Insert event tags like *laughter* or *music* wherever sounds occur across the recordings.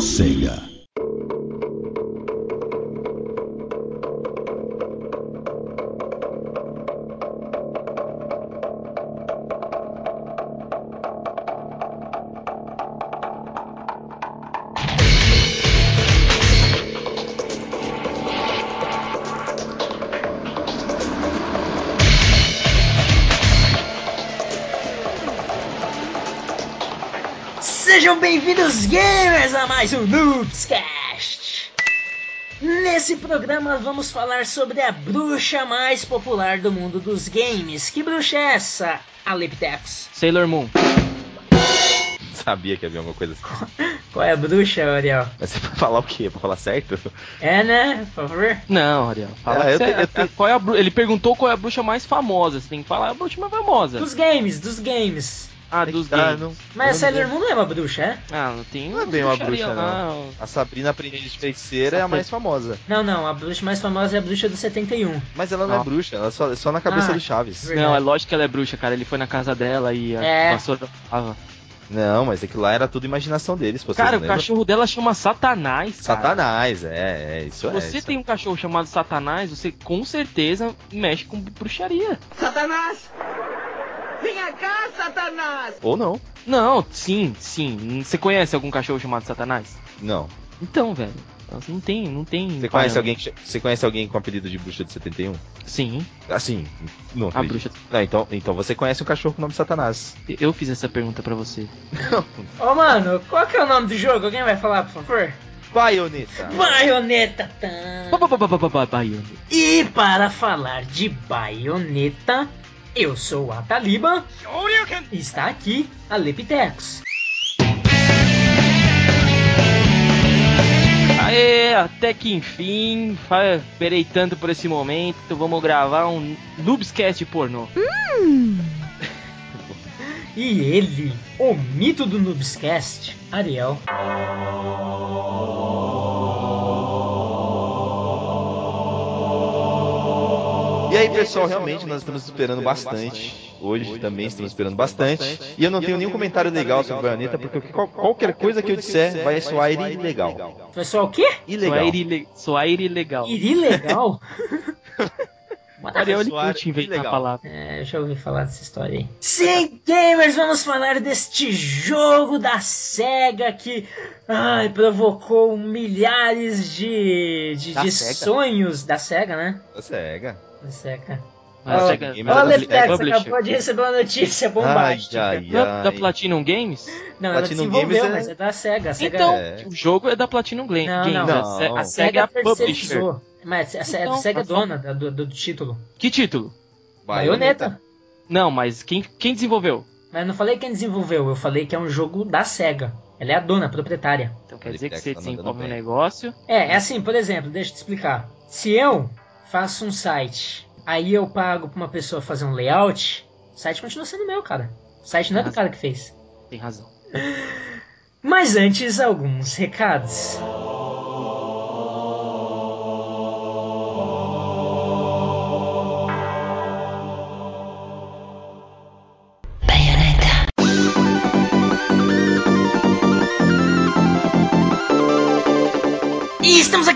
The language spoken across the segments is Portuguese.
Sega. Bem-vindos, gamers, a mais um Noobscast! Nesse programa vamos falar sobre a bruxa mais popular do mundo dos games. Que bruxa é essa, Aleptex? Sailor Moon. *laughs* Sabia que havia alguma coisa assim. *laughs* Qual é a bruxa, Ariel? Mas você vai falar o quê? Pra falar certo? É, né? Por favor. Não, Ariel. Fala Ah, eu você- te- eu te- a- qual é a bru- Ele perguntou qual é a bruxa mais famosa. Você tem que falar a bruxa mais famosa. Dos games, dos games. Ah, dos Ah, games. não- Mas a não Sailor Moon não é uma bruxa, é? Ah, não tem. Não é bem uma bruxa, lá. não. A Sabrina Aprendiz de Feiticeira é a mais famosa. Não, não, a bruxa mais famosa é a bruxa do 71. Mas ela não, Não. é bruxa, ela é só, é só na cabeça Ah. do Chaves. Verdade. Não, é lógico que ela é bruxa, cara. Ele foi na casa dela e a É. vassoura tava. Não, mas aquilo lá era tudo imaginação deles, Cara, não o cachorro dela chama Satanás. cara. Satanás, é, é, isso Se é. você isso tem um cachorro chamado Satanás, você com certeza mexe com bruxaria. Satanás! Venha cá, Satanás! Ou não. Não, sim, sim. Você conhece algum cachorro chamado Satanás? Não. Então, velho. Não tem, não tem. Você conhece, alguém que, você conhece alguém com apelido de bruxa de 71? Sim, Assim, não a acredito. bruxa. Não, então, então você conhece um cachorro com o nome de Satanás. Eu fiz essa pergunta pra você. *laughs* Ô, mano, qual que é o nome do jogo? Alguém vai falar, por favor? Baioneta! Baioneta! Tan. Ba- ba- ba- ba- ba- ba- Baiano. E para falar de baioneta, eu sou a Taliba e está aqui a Lepitex. Aê, até que enfim, esperei tanto por esse momento, vamos gravar um Noobscast pornô. E ele, o mito do Noobscast, Ariel. *laughs* E aí, pessoal, realmente nós estamos esperando bastante. Hoje também estamos esperando bastante. E eu não tenho nenhum comentário legal sobre Bayonetta, porque qual- qualquer coisa que eu disser vai soar ilegal. Pessoal, o quê? Ilegal. Soair ilegal. The Ariel, ele Soair curte inventar a ilegal. palavra. É, eu já ouvi falar dessa história aí. Sim, gamers, vamos falar deste jogo da SEGA que ai, provocou milhares de, de, Da de sonhos da SEGA, né? Da SEGA. Ah, Ó, chega- Gamer Ó, da Leptex, Publisher. acabou de receber uma notícia bombástica. Ai, ai, é da ai. Platinum Games? Não, ela Platinum desenvolveu, Games é- mas é da SEGA. A SEGA Então, É. o jogo é da Platinum Gla- Não, Games. não. A Se- Não. A a SEGA é a publisher. Mas a SEGA, Então, a SEGA é a- dona da- do, do título. Que título? Baioneta. Não, mas quem, quem desenvolveu? Mas eu não falei quem desenvolveu, eu falei que é um jogo da SEGA. Ela é a dona, a proprietária. Então quer dizer que você Tá desenvolve um negócio. É, é assim, por exemplo, deixa eu te explicar. Se eu faço um site, aí eu pago pra uma pessoa fazer um layout, o site continua sendo meu, cara. O site não é do cara que fez. Tem razão. Mas antes, alguns recados.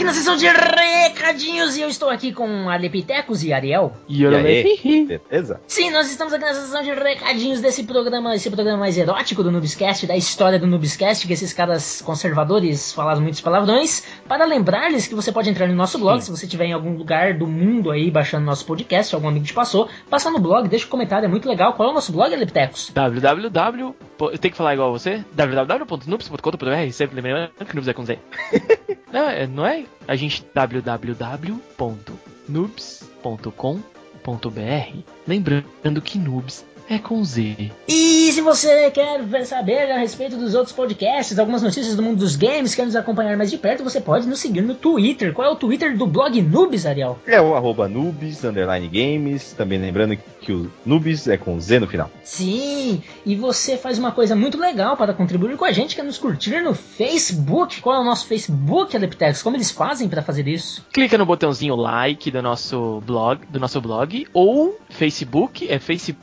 Aqui na sessão de recadinhos e eu estou aqui com a Lepitecos e Ariel. E aí? Beleza? Sim, nós estamos aqui na sessão de recadinhos desse programa, esse programa mais erótico do Noobscast, da história do Noobscast, que esses caras conservadores falaram muitos palavrões, para lembrar-lhes que você pode entrar no nosso blog, se você estiver em algum lugar do mundo aí baixando nosso podcast, algum amigo te passou, passa no blog, deixa um comentário, é muito legal. Qual é o nosso blog, Lepitecos? www. tenho que falar igual a você? www.noobs.com.br Sempre lembrando que noobs é com Z. *laughs* não, é- não é? A gente. www.noobs.com.br Lembrando que noobs é com Z. E se você quer saber a respeito dos outros podcasts, algumas notícias do mundo dos games, quer nos acompanhar mais de perto, você pode nos seguir no Twitter. Qual é o Twitter do blog Noobs, Ariel? É o arroba noobs, underline games. Também lembrando que o noobs é com Z no final. Sim, e você faz uma coisa muito legal para contribuir com a gente, que é nos curtir no Facebook. Qual é o nosso Facebook, Adeptex? Como eles fazem para fazer isso? Clica no botãozinho like do nosso blog, do nosso blog, ou Facebook, é Facebook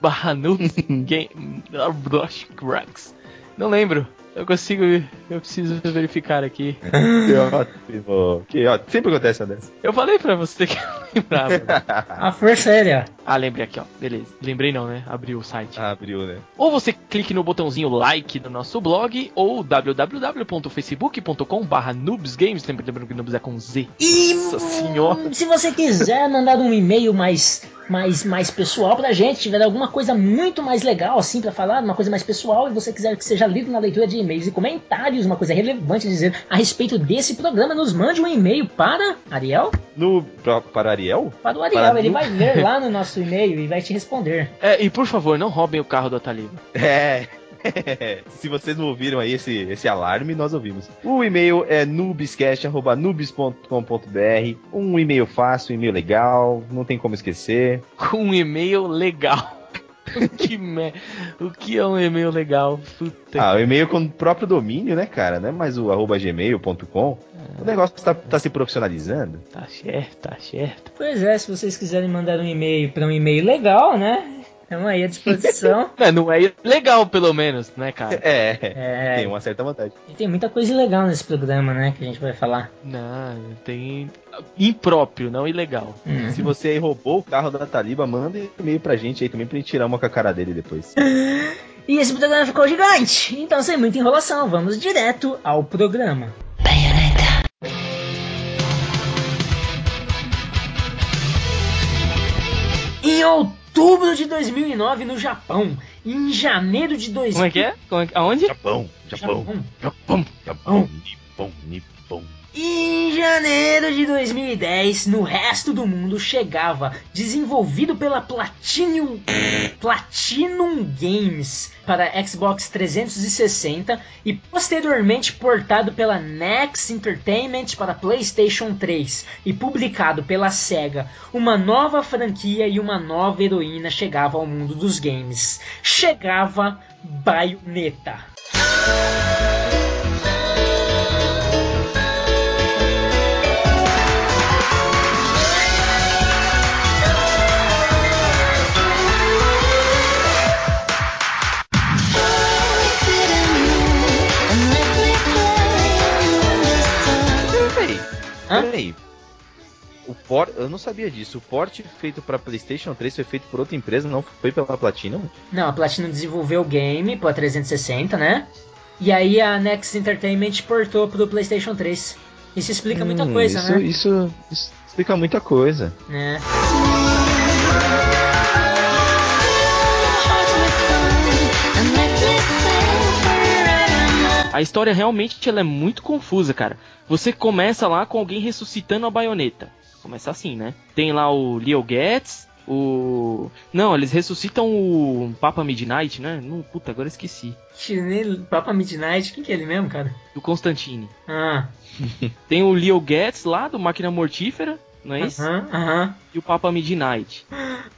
barra noobs *laughs* game. Não lembro. Eu consigo. Eu preciso verificar aqui. *laughs* Que ótimo. Que ótimo. Sempre acontece uma dessa. Eu falei pra você que eu lembrava. A força aérea. Ah, lembrei aqui, ó. Beleza. Lembrei não, né? Abriu o site. Abriu, né? Ou você clique no botãozinho like no nosso blog, ou www.facebook.com.br noobsgames. Lembrando que noobs é com Z. E Nossa senhora. se você quiser mandar um e-mail mais, mais, mais pessoal pra gente, tiver alguma coisa muito mais legal assim pra falar, uma coisa mais pessoal, e você quiser que seja lido na leitura de e-mails e comentários, uma coisa relevante a dizer a respeito desse programa, nos mande um e-mail para Ariel? No, pra, para Ariel? Para o Ariel, Para ele nu- vai ler lá no *laughs* nosso e-mail e vai te responder. É, e por favor, não roubem o carro do Ataliba. É. *laughs* Se vocês não ouviram aí esse, esse alarme, nós ouvimos. O e-mail é noobscast.nubes.com.br. Um e-mail fácil, um e-mail legal, não tem como esquecer. *laughs* Um e-mail legal. *laughs* O que, me... o que é um e-mail legal? Puta Ah, o e-mail com o próprio domínio, né, cara? Não é mais o arroba gmail.com. O negócio tá, tá se profissionalizando. Tá certo, tá certo. Pois é, se vocês quiserem mandar um e-mail para um e-mail legal, né? Estamos aí à disposição. *laughs* É, não é legal, pelo menos, né, cara? É, É, tem uma certa vantagem. e tem muita coisa legal nesse programa, né? Que a gente vai falar. Não, tem. Impróprio, não ilegal. Hum. Se você aí roubou o carro da Taliba, manda e-mail pra gente aí também pra gente tirar uma com a cara dele depois. *laughs* E esse programa ficou gigante, então sem muita enrolação, vamos direto ao programa. Em outubro de 2009 no Japão, e em janeiro de 2000... Como é que é? Como é que... Aonde? Japão, Japão, Japão. Japão, Nippon, Nippon. Em janeiro de 2010, no resto do mundo chegava, desenvolvido pela Platinum, Platinum Games para Xbox 360 e posteriormente portado pela Next Entertainment para PlayStation 3 e publicado pela Sega, uma nova franquia e uma nova heroína chegava ao mundo dos games. Chegava Bayonetta. Hã? peraí. O por... Eu não sabia disso. O porte feito pra PlayStation 3 foi feito por outra empresa, não foi pela Platinum? Não, a Platinum desenvolveu o game para 360, né? E aí a Next Entertainment portou pro PlayStation 3. Isso explica muita Hum, coisa, isso, né? Isso, isso explica muita coisa. né? A história realmente ela é muito confusa, cara. Você começa lá com alguém ressuscitando a baioneta. Começa assim, né? Tem lá o Leo Getz, o. Não, eles ressuscitam o Papa Midnight, né? Não, puta, agora eu esqueci. Papa Midnight, quem que é ele mesmo, cara? Do Constantine. Ah, *laughs* Tem o Leo Getz lá, do Máquina Mortífera, não é isso? aham, aham. E o Papa Midnight.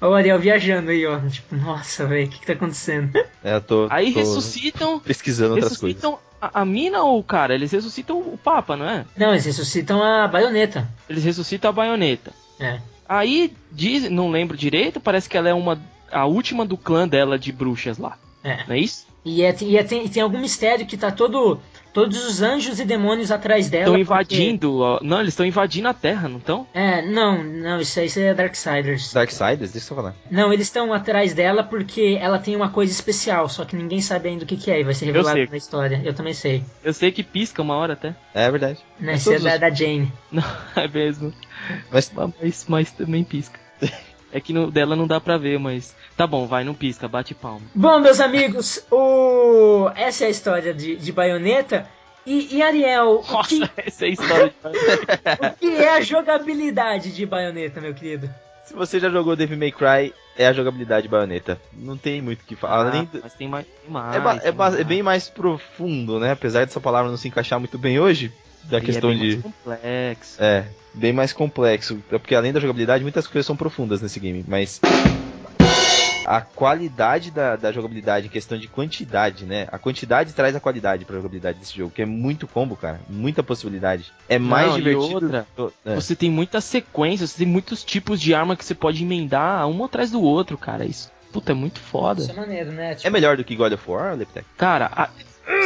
Olha o Ariel viajando aí, ó. Tipo, nossa, velho, o que que tá acontecendo? É, eu tô, Aí tô ressuscitam. pesquisando outras coisas. Ressuscitam a, a mina ou o cara? Eles ressuscitam o Papa, não é? Não, eles ressuscitam a baioneta. Eles ressuscitam a baioneta. É. Aí, diz, não lembro direito, parece que ela é uma a última do clã dela de bruxas lá. É. Não é isso? E, é, e é- tem, e tem algum mistério que tá todo. Todos os anjos e demônios atrás dela. Estão porque- invadindo. ó, Não, eles estão invadindo a Terra, não estão? É, não, não, isso aí isso aí é Darksiders. Darksiders? Deixa eu falar. Não, eles estão atrás dela porque ela tem uma coisa especial, só que ninguém sabe ainda o que, que é e vai ser revelado na história. Eu também sei. Eu sei que pisca uma hora até. É verdade. Né? Isso é da, os- da Jane. *laughs* Não, é mesmo. Mas Mas, mas também pisca. É que no dela não dá pra ver, mas. Tá bom, vai, não pisca, bate palma. Bom, meus amigos, o... essa é a história de, de Bayonetta. E, e Ariel, o que, Nossa, *laughs* essa é a história de. o que é a jogabilidade de Bayonetta, meu querido? se você já jogou Devil May Cry, é a jogabilidade de baioneta. Não tem muito o que falar. Além Ah, do- mas tem mais. Tem mais é, ba- é, tem ba- é mais. bem mais profundo, né? Apesar dessa palavra não se encaixar muito bem hoje, da E questão é bem de. mais complexo. É, bem mais complexo. É Porque além da jogabilidade, muitas coisas são profundas nesse game. Mas a qualidade da, da jogabilidade, em questão de quantidade, né? A quantidade traz a qualidade pra jogabilidade desse jogo, que é muito combo, cara. Muita possibilidade. É mais Não, e divertido. outra, do- é. Você tem muitas sequências, você tem muitos tipos de arma que você pode emendar um atrás do outro, cara. Isso, puta, é muito Isso é foda. maneiro, né? Tipo, É melhor do que God of War, Leptec? Cara, a-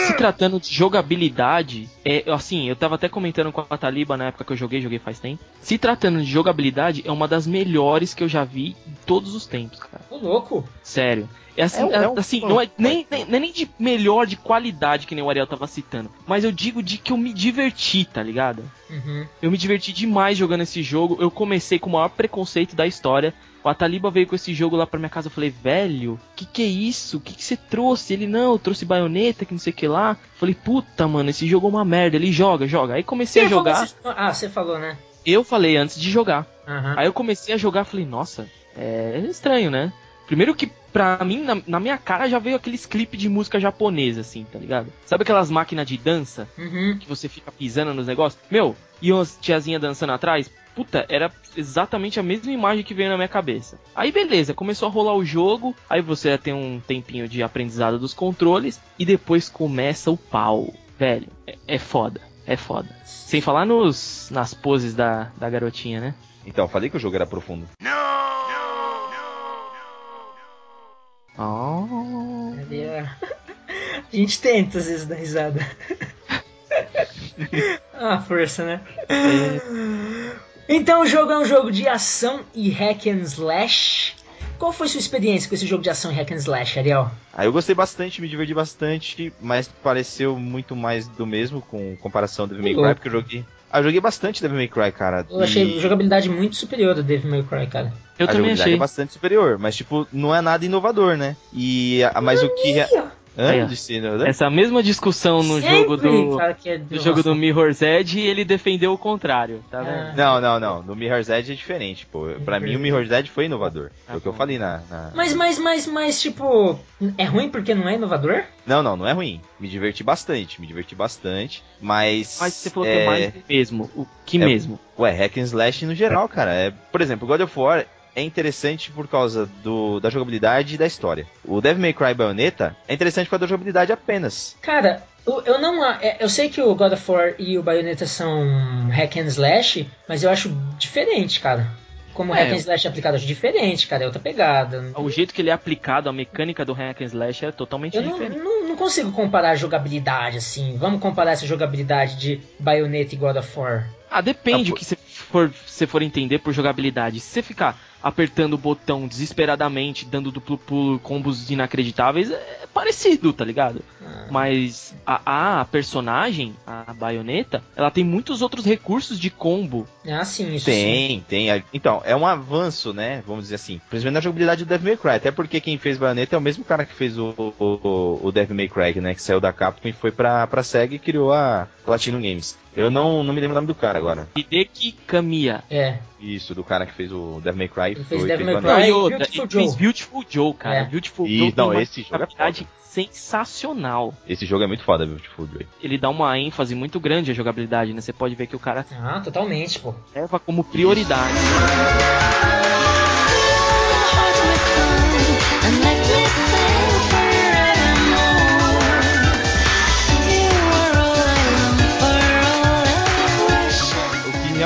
Se tratando de jogabilidade, é assim, eu tava até comentando com a Taliba na época que eu joguei, joguei faz tempo. Se tratando de jogabilidade, é uma das melhores que eu já vi em todos os tempos, cara. Ô, louco. Sério. É assim, É um- é um- assim não, é nem, nem, é nem de melhor de qualidade que nem o Ariel tava citando. Mas eu digo de que eu me diverti, tá ligado? Uhum. Eu me diverti demais jogando esse jogo. Eu comecei com o maior preconceito da história. O Ataliba veio com esse jogo lá pra minha casa. Eu falei, velho, que que é isso? Que que você trouxe? Ele, não, eu trouxe baioneta, que não sei o que lá. Eu falei, puta, mano, esse jogo é uma merda. Ele joga, joga. Aí comecei a Quem falou jogar. Ah, você falou, né? Eu falei antes de jogar. Aham. Aí eu comecei a jogar, falei, nossa, é estranho, né? Primeiro que pra mim, na, na minha cara já veio aqueles clipes de música japonesa, assim, tá ligado? Sabe aquelas máquinas de dança Uhum. que você fica pisando nos negócios? Meu, e umas tiazinha dançando atrás? Puta, era exatamente a mesma imagem que veio na minha cabeça. Aí beleza, começou a rolar o jogo, aí você tem um tempinho de aprendizado dos controles, e depois começa o pau. Velho, é, é foda, é foda. Sem falar nos nas poses da, da garotinha, né? Então, falei que o jogo era profundo. Oh. Cadê *laughs* a... gente tenta às vezes dar risada. *laughs* ah, força, né? Então o jogo é um jogo de ação e hack and slash. Qual foi sua experiência com esse jogo de ação e hack and slash, Ariel? Aí eu gostei bastante, me diverti bastante, mas pareceu muito mais do mesmo com comparação ao Devil May Cry, porque eu joguei. Ah, eu joguei bastante Devil May Cry, cara. Eu achei e a jogabilidade muito superior do Devil May Cry, cara. Eu a também jogabilidade achei. é bastante superior, mas tipo, não é nada inovador, né? E a- mas o que. Aí, né? Essa mesma discussão no Sempre jogo do, é de no jogo do. Mirror's Edge, ele defendeu o contrário, tá Ah. vendo? Não, não, não. No Mirror's Edge é diferente, pô. Pra mim o Mirror's Edge foi inovador. É o que eu falei na, na- Mas, mas, mas, mas, tipo, é ruim porque não é inovador? Não, não, não é ruim. Me diverti bastante, me diverti bastante. Mas. Mas você falou que é mais do mesmo. O que É- mesmo? Ué, hack and slash no geral, cara. É, por exemplo, God of War é interessante por causa do, da jogabilidade e da história. O Devil May Cry Bayonetta é interessante por causa da jogabilidade apenas. Cara, eu, eu não. é, Eu sei que o God of War e o Bayonetta são hack and slash, mas eu acho diferente, cara. Como É. hack and slash é aplicado, eu acho diferente, cara. É outra pegada. O jeito que ele é aplicado, a mecânica do hack and slash é totalmente Eu não, diferente. não, não consigo comparar a jogabilidade assim. Vamos comparar essa jogabilidade de Bayonetta e God of War. Ah, depende Ah, o que você for, você for entender por jogabilidade. Se você ficar apertando o botão desesperadamente, dando duplo pulo, combos inacreditáveis, é parecido, tá ligado? Ah, Mas a, a personagem, a baioneta, ela tem muitos outros recursos de combo. ah, sim, isso sim. Tem, tem. Então, é um avanço, né? Vamos dizer assim. Principalmente na jogabilidade do Devil May Cry. Até porque quem fez Bayonetta é o mesmo cara que fez o, o, o Devil May Cry, né? Que saiu da Capcom e foi pra, pra SEGA e criou a Platinum Games. Eu não, não me lembro o nome do cara agora. Hideki Kamiya. É. Isso, do cara que fez o Devil May Cry. Ele foi, fez Devil May. Cry. E outra, Beautiful ele fez Joe. Beautiful Joe, cara. É. Beautiful E- Joe não, esse jogo é jogabilidade sensacional. Esse jogo é muito foda, Beautiful Joy. Ele dá uma ênfase muito grande à jogabilidade, né? Você pode ver que o cara Ah, totalmente, pô. leva como prioridade.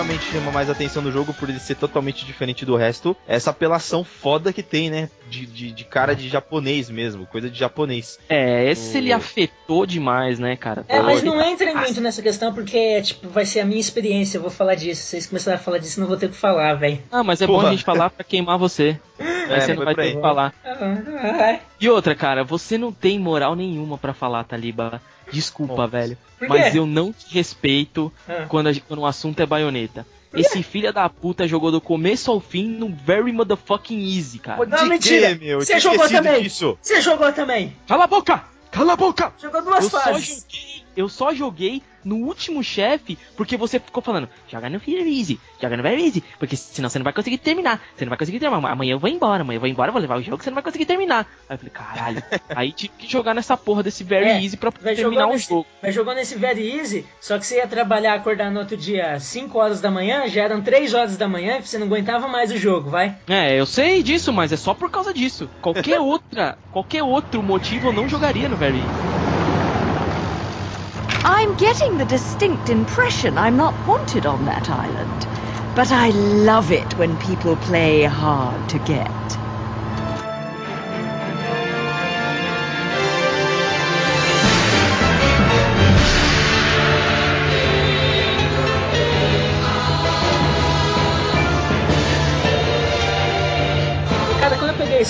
Realmente chama mais atenção no jogo, por ele ser totalmente diferente do resto, essa apelação foda que tem, né? De, de, de cara de japonês mesmo, coisa de japonês. É, esse O- ele afetou demais, né, cara? É, mas não entra muito nessa questão porque, tipo, vai ser a minha experiência. Eu vou falar disso. Se vocês começarem a falar disso, não vou ter o que falar, velho. Ah, mas é bom Porra. a gente falar pra queimar você. *laughs* Aí É, você não vai ter o que falar. Ah, E outra, cara, você não tem moral nenhuma pra falar, Taliba. Desculpa, velho. Por Mas eu não te respeito Ah. quando, a- quando o assunto é baioneta. Esse filho da puta jogou do começo ao fim no very motherfucking easy, cara. Não, mentira. quê, meu? Eu Você jogou também. Você jogou também. Cala a boca! Cala a boca! Jogou duas Eu só, fases. joguei, eu só joguei no último chefe porque você ficou falando, joga no Very Easy, joga no Very Easy, porque senão você não vai conseguir terminar. Você não vai conseguir terminar. Amanhã eu vou embora, amanhã eu vou embora, eu vou levar o jogo, você não vai conseguir terminar. Aí eu falei, caralho. *laughs* Aí tive que jogar nessa porra desse Very É, Easy pra terminar o nesse, jogo. Vai jogou nesse Very Easy, só que você ia trabalhar, acordar no outro dia 5 horas da manhã, já eram 3 horas da manhã e você não aguentava mais o jogo, vai. É, eu sei disso, mas é só por causa disso. Qualquer *laughs* outra, qualquer outro motivo eu não jogaria no Very Easy. I'm getting the distinct impression I'm not wanted on that island. But I love it when people play hard to get.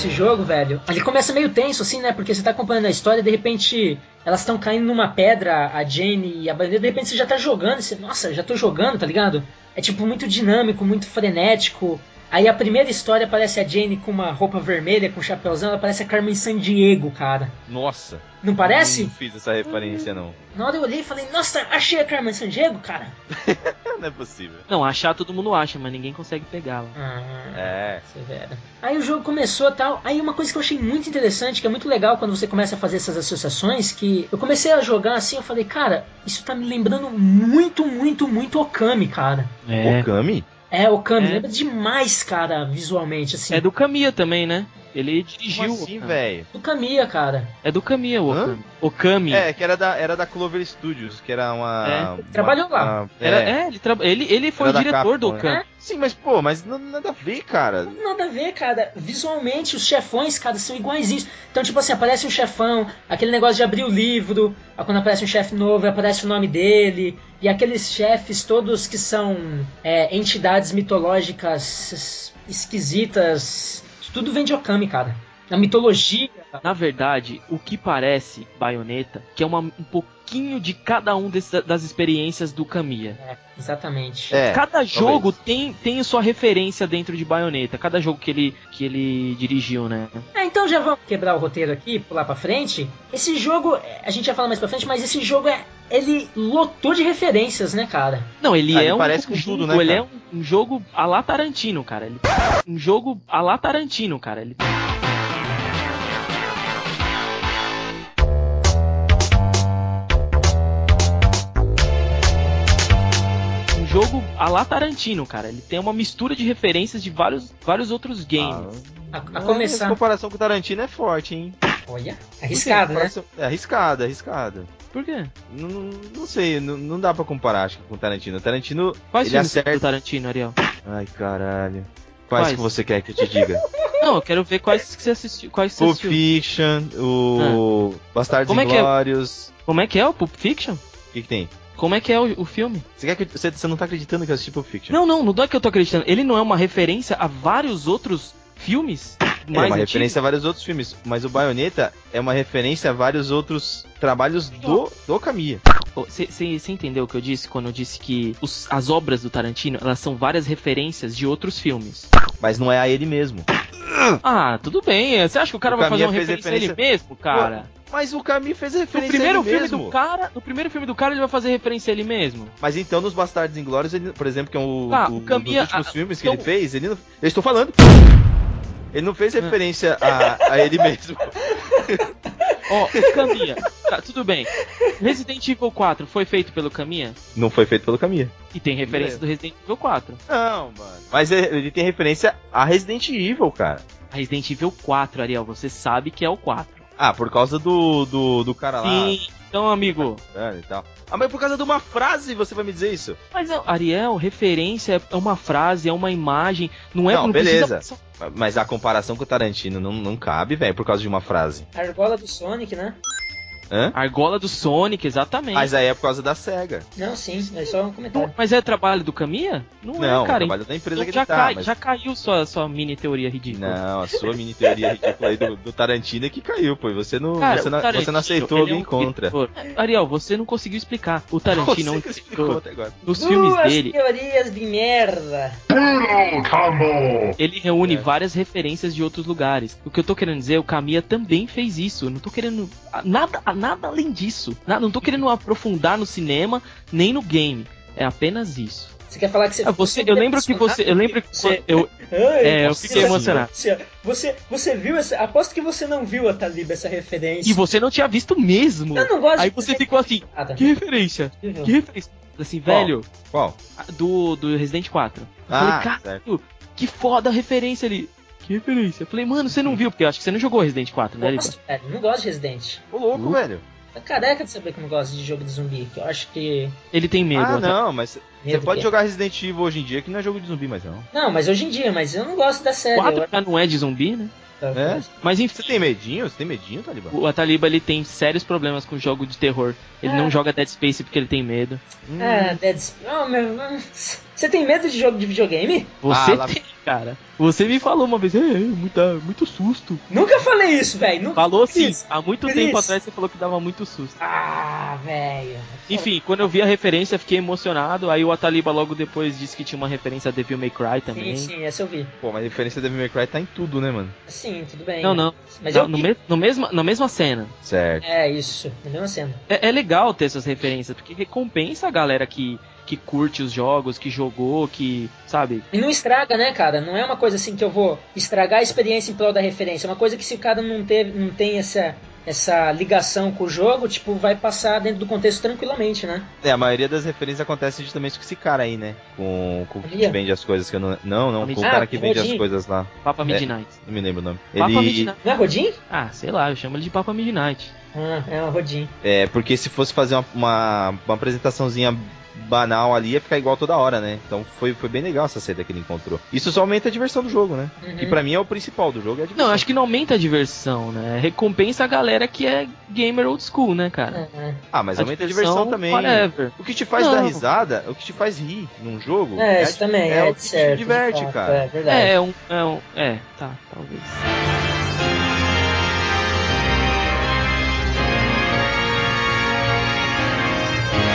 Esse jogo, velho, ele começa meio tenso, assim, né? Porque você tá acompanhando a história e de repente elas estão caindo numa pedra, a Jane e a Baioneta, de repente você já tá jogando, você, nossa, já tô jogando, tá ligado? É tipo muito dinâmico, muito frenético. Aí a primeira história aparece a Jane com uma roupa vermelha, com um chapéuzão, ela parece a Carmen Sandiego, cara. Nossa. Não parece? Não fiz essa referência, não. Na hora eu olhei e falei, nossa, achei a Carmen Sandiego, cara. *laughs* Não é possível. Não, achar todo mundo acha, mas ninguém consegue pegá-la. Ah, É. severa. Aí o jogo começou e tal. Aí uma coisa que eu achei muito interessante, que é muito legal quando você começa a fazer essas associações, que eu comecei a jogar assim, eu falei, cara, isso tá me lembrando muito, muito, muito Okami, cara. É. Okami? É, Okami, É. lembra demais, cara, visualmente, assim. É do Kamiya também, né? Ele dirigiu. Como o assim, Okami. velho? do Kamiya, cara. É do Kamiya o? Okami. Okami. É, que era da, era da Clover Studios, que era uma. É. uma- Trabalhou lá. uma- Era- é. é, ele, tra- ele, ele foi o diretor do Capcom, né? Okami. Sim, mas pô, mas não, nada a ver, cara. Nada a ver, cara. Visualmente, os chefões, cara, são iguaizinhos. Então, tipo assim, aparece um chefão, aquele negócio de abrir o livro, aí quando aparece um chefe novo, aparece o nome dele. E aqueles chefes todos que são é, entidades mitológicas esquisitas. Tudo vem de Okami, cara. A mitologia. Na verdade, o que parece Bayonetta, que é uma, um pouquinho de cada um desses- das experiências do Kamiya. É, exatamente. É. cada jogo talvez. tem, tem sua referência dentro de Bayonetta. Cada jogo que ele, que ele dirigiu, né? É, então já vamos quebrar o roteiro aqui, pular pra frente. Esse jogo, é, a gente já fala mais pra frente, mas esse jogo é. Ele lotou de referências, né, cara? Não, ele Ah, é ele um parece com jogo, tudo, né, Ele cara? é um, um jogo a la Tarantino, cara. Ele, um jogo a la Tarantino, cara. Ele, jogo a la Tarantino, cara. Ele tem uma mistura de referências de vários, vários outros games. A, a Ah, começar. Essa comparação com o Tarantino é forte, hein? Olha, arriscado, né? É arriscada, arriscada. Por quê? Não, sei, não, não dá pra comparar, acho que com o Tarantino. O Tarantino, Quais ele filmes do acerta. Tarantino, Ariel? Ai, caralho. Quais, Quais? que você quer que eu te diga? *laughs* Não, eu quero ver quais que você assistiu. Quais que você Pulp assistiu. Fiction, o Bastardos Como é que é? Inglórios. Como é que é o Pulp Fiction? O que, que tem? Como é que é o, o filme? Você, quer que, você, você não tá acreditando que eu assisti Pulp Fiction? Não, não, não é que eu tô acreditando. Ele não é uma referência a vários outros filmes? É uma antigos? referência a vários outros filmes, mas o Bayonetta é uma referência a vários outros trabalhos do, do Kamiya. Você entendeu o que eu disse quando eu disse que os- as obras do Tarantino elas são várias referências de outros filmes? Mas não é a ele mesmo. Ah, tudo bem. Você acha que o cara O vai fazer uma fez referência a ele referência- mesmo, cara? Mas o Kamiya fez No referência primeiro a ele filme mesmo. do cara, no primeiro filme do cara ele vai fazer referência a ele mesmo. Mas então nos Bastardos Inglórios, ele, por exemplo, que é o, Tá, o, o Kamiya- um dos últimos a- filmes que então- ele fez, ele não, eu estou falando. Ele não fez referência a, a ele mesmo. *laughs* Ó, o Kamiya. tá, tudo bem. Resident Evil 4 foi feito pelo Kamiya? Não foi feito pelo Kamiya. E tem referência É. do Resident Evil 4. Não, mano. Mas é- ele tem referência a Resident Evil, cara. Resident Evil 4, Ariel, você sabe que é o 4. Ah, por causa do, do, do cara lá. Sim, então, amigo. e tal. Ah, mas por causa de uma frase você vai me dizer isso? Mas, Ariel, referência é uma frase, é uma imagem. Não é Não, precisa- beleza. Mas a comparação com o Tarantino não, não cabe, velho, por causa de uma frase. A argola do Sonic, né? Hã? Argola do Sonic, exatamente. Mas aí é por causa da SEGA. Não, sim, é só um comentário. Mas é trabalho do Kamiya? Não, Não, é, o cara. trabalho da empresa Então que já, ele tá. cai- mas- já caiu sua, sua mini teoria ridícula. Não, a sua mini teoria ridícula aí do, do Tarantino é que caiu, pô. Você não, Cara, você, não, você não aceitou ele alguém é um contra. diretor. Ariel, você não conseguiu explicar. O Tarantino é um explicou diretor. até agora. Nos filmes Duas dele, teorias de merda. ele reúne É. várias referências de outros lugares. O que eu tô querendo dizer, o Kamiya também fez isso. Eu não tô querendo nada, nada além disso. Nada, não tô querendo aprofundar no cinema nem no game. É apenas isso. Você quer falar que você. Ah, você, eu lembro que você, eu lembro que Você- eu, Ai, é, eu fiquei emocionado. Você, você, viu essa. Aposto que você não viu a Taliba essa referência. E você não tinha visto mesmo. Eu não gosto Aí de você ficou assim, nada. que referência? Que referência? Assim, Qual? velho, Qual? do, do Resident 4. Eu Ah, falei, que foda a referência ali. Que referência? Eu falei, mano, você não viu, porque eu acho que você não jogou Resident 4, né, Liba? Velho, não gosto de Resident. Ô, louco, Uh. velho. Tá careca de saber que não gosto de jogo de zumbi. Que eu acho que. Ele tem medo. Ah, até. não, mas você Medo pode que- jogar Resident Evil hoje em dia que não é jogo de zumbi mais não. Não, mas hoje em dia, mas eu não gosto da série. 4 eu- não é de zumbi, né? É? Mas Você enfim, tem medinho? Você tem medinho, Taliban? o Ataliba ele tem sérios problemas com jogo de terror. Ele É. não joga Dead Space porque ele tem medo. Hum. Ah, Dead Space. Oh, meu... Você tem medo de jogo de videogame? Você Ah, lá- tem. Cara. Você me falou uma vez, é, é muita, muito susto. Nunca falei isso, velho. Nunca Falou sim. isso. Há muito Cris. tempo atrás você falou que dava muito susto. Ah, velho. Enfim, quando eu vi a referência, fiquei emocionado. Aí o Ataliba logo depois disse que tinha uma referência a Devil May Cry também. Sim, sim, essa eu vi. Pô, mas a diferença da Devil May Cry tá em tudo, né, mano? Sim, tudo bem. Não, não. Mas Na- eu no, me- no mesma, na mesma cena. Certo. É isso, na mesma cena. É, é legal ter essas referências, porque recompensa a galera que, que curte os jogos, que jogou, que. Sabe? E não estraga, né, cara? Não é uma coisa assim que eu vou estragar a experiência em prol da referência. É uma coisa que se o cara não, teve, não tem essa, essa ligação com o jogo, tipo, vai passar dentro do contexto tranquilamente, né? É, a maioria das referências acontece justamente com esse cara aí, né? Com, com o que vende as coisas que eu não. Não, não, com o Ah, cara que vende as Rodin. coisas lá. Papa Midnight. Não me lembro o nome. Papa Ele. Midnight. Não é Rodin? Ah, sei lá, eu chamo ele de Papa Midnight. Ah, é o Rodin. É, porque se fosse fazer uma, uma, uma apresentaçãozinha banal ali, ia ficar igual toda hora, né? Então foi, foi bem legal essa seda que ele encontrou. Isso só aumenta a diversão do jogo, né? Uhum. Que pra mim é o principal do jogo, é a diversão. Não, acho que não aumenta a diversão, né? Recompensa a galera que é gamer old school, né, cara? É, é. Ah, mas a aumenta a diversão, diversão também. whatever. O que te faz Não. dar risada, o que te faz rir num jogo, É, a- isso também, é, é, o que certo, te diverte, fato, cara. É verdade. É, é um, é um. É, tá, talvez.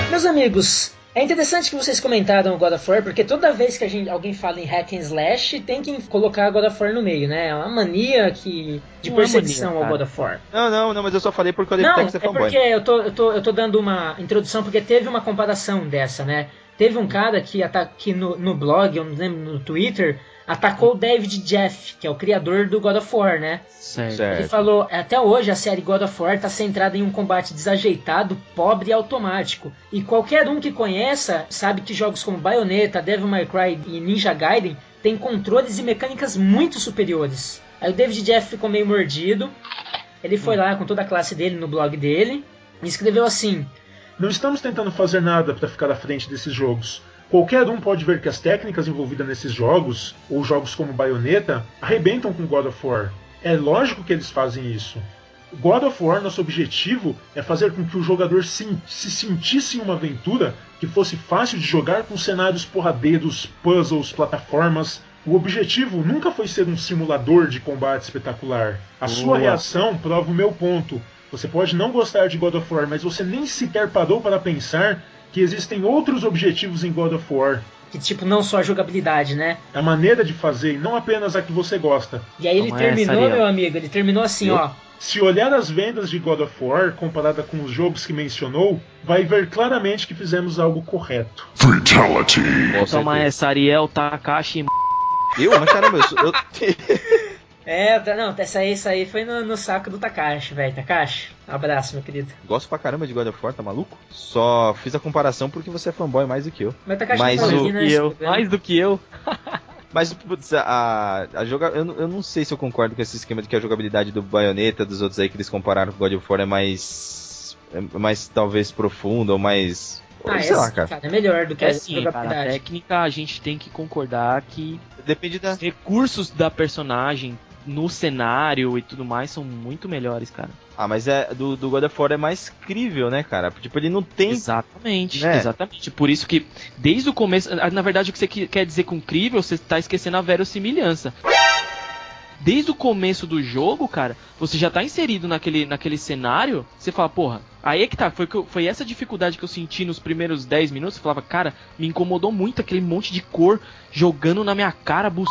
Meus amigos, é interessante que vocês comentaram o God of War, porque toda vez que a gente, alguém fala em hack and slash, tem que colocar God of War no meio, né? É uma mania que, de Não é perseguição mania, ao. God of War. Não, não, não, mas eu só falei porque eu Não, é que ser fanboy. porque eu tô, eu, tô, eu tô dando uma introdução, porque teve uma comparação dessa, né? Teve um cara que, que no, no blog, eu não lembro, no Twitter, atacou o David Jeff, que é o criador do God of War, né? Certo. Ele falou, até hoje a série God of War está centrada em um combate desajeitado, pobre e automático. E qualquer um que conheça sabe que jogos como Bayonetta, Devil May Cry e Ninja Gaiden têm controles e mecânicas muito superiores. Aí o David Jeff ficou meio mordido. Ele foi lá com toda a classe dele no blog dele e escreveu assim: Não estamos tentando fazer nada para ficar à frente desses jogos. Qualquer um pode ver que as técnicas envolvidas nesses jogos, ou jogos como Bayonetta, arrebentam com God of War. É lógico que eles fazem isso. God of War, nosso objetivo é fazer com que o jogador se, se sentisse em uma aventura que fosse fácil de jogar com cenários porradeiros, puzzles, plataformas. O objetivo nunca foi ser um simulador de combate espetacular. A sua Boa. reação prova o meu ponto. Você pode não gostar de God of War, mas você nem sequer parou para pensar que existem outros objetivos em God of War. que tipo, não só a jogabilidade, né? A maneira de fazer, e não apenas a que você gosta. E aí ele Toma essa, terminou, Ariel. meu amigo, ele terminou assim, Eu- ó. Se olhar as vendas de God of War comparada com os jogos que mencionou, vai ver claramente que fizemos algo correto. Com Toma essa, Ariel Takashi. Eu? Mas caramba, eu, sou- eu- *laughs* É, não, essa aí, essa aí foi no, no saco do Takashi, velho. Takashi, um abraço, meu querido. gosto pra caramba de God of War, tá maluco? Só fiz a comparação porque você é fanboy mais do que eu. Mas o Takashi não tá o- ouvindo Que eu, mais do que eu. *laughs* Mas, putz, a, a joga... eu, não- eu não sei se eu concordo com esse esquema de que a jogabilidade do Bayonetta, dos outros aí que eles compararam com God of War é mais. é mais talvez profunda ou mais. Ah, sei é, lá, cara. É melhor do que É a sim, cara. A técnica a gente tem que concordar que Depende da. os recursos da personagem no cenário e tudo mais são muito melhores, cara. Ah, mas é do, do God of War é mais crível, né, cara? Tipo, ele não tem. Exatamente, né? exatamente. Por isso que, desde o começo, na verdade, o que você que- quer dizer com incrível, você tá esquecendo a verossimilhança. Desde o começo do jogo, cara, você já tá inserido naquele, naquele cenário, você fala, porra, aí é que tá, foi, que eu- foi essa dificuldade que eu senti nos primeiros 10 minutos, eu falava, cara, me incomodou muito aquele monte de cor jogando na minha cara, bus...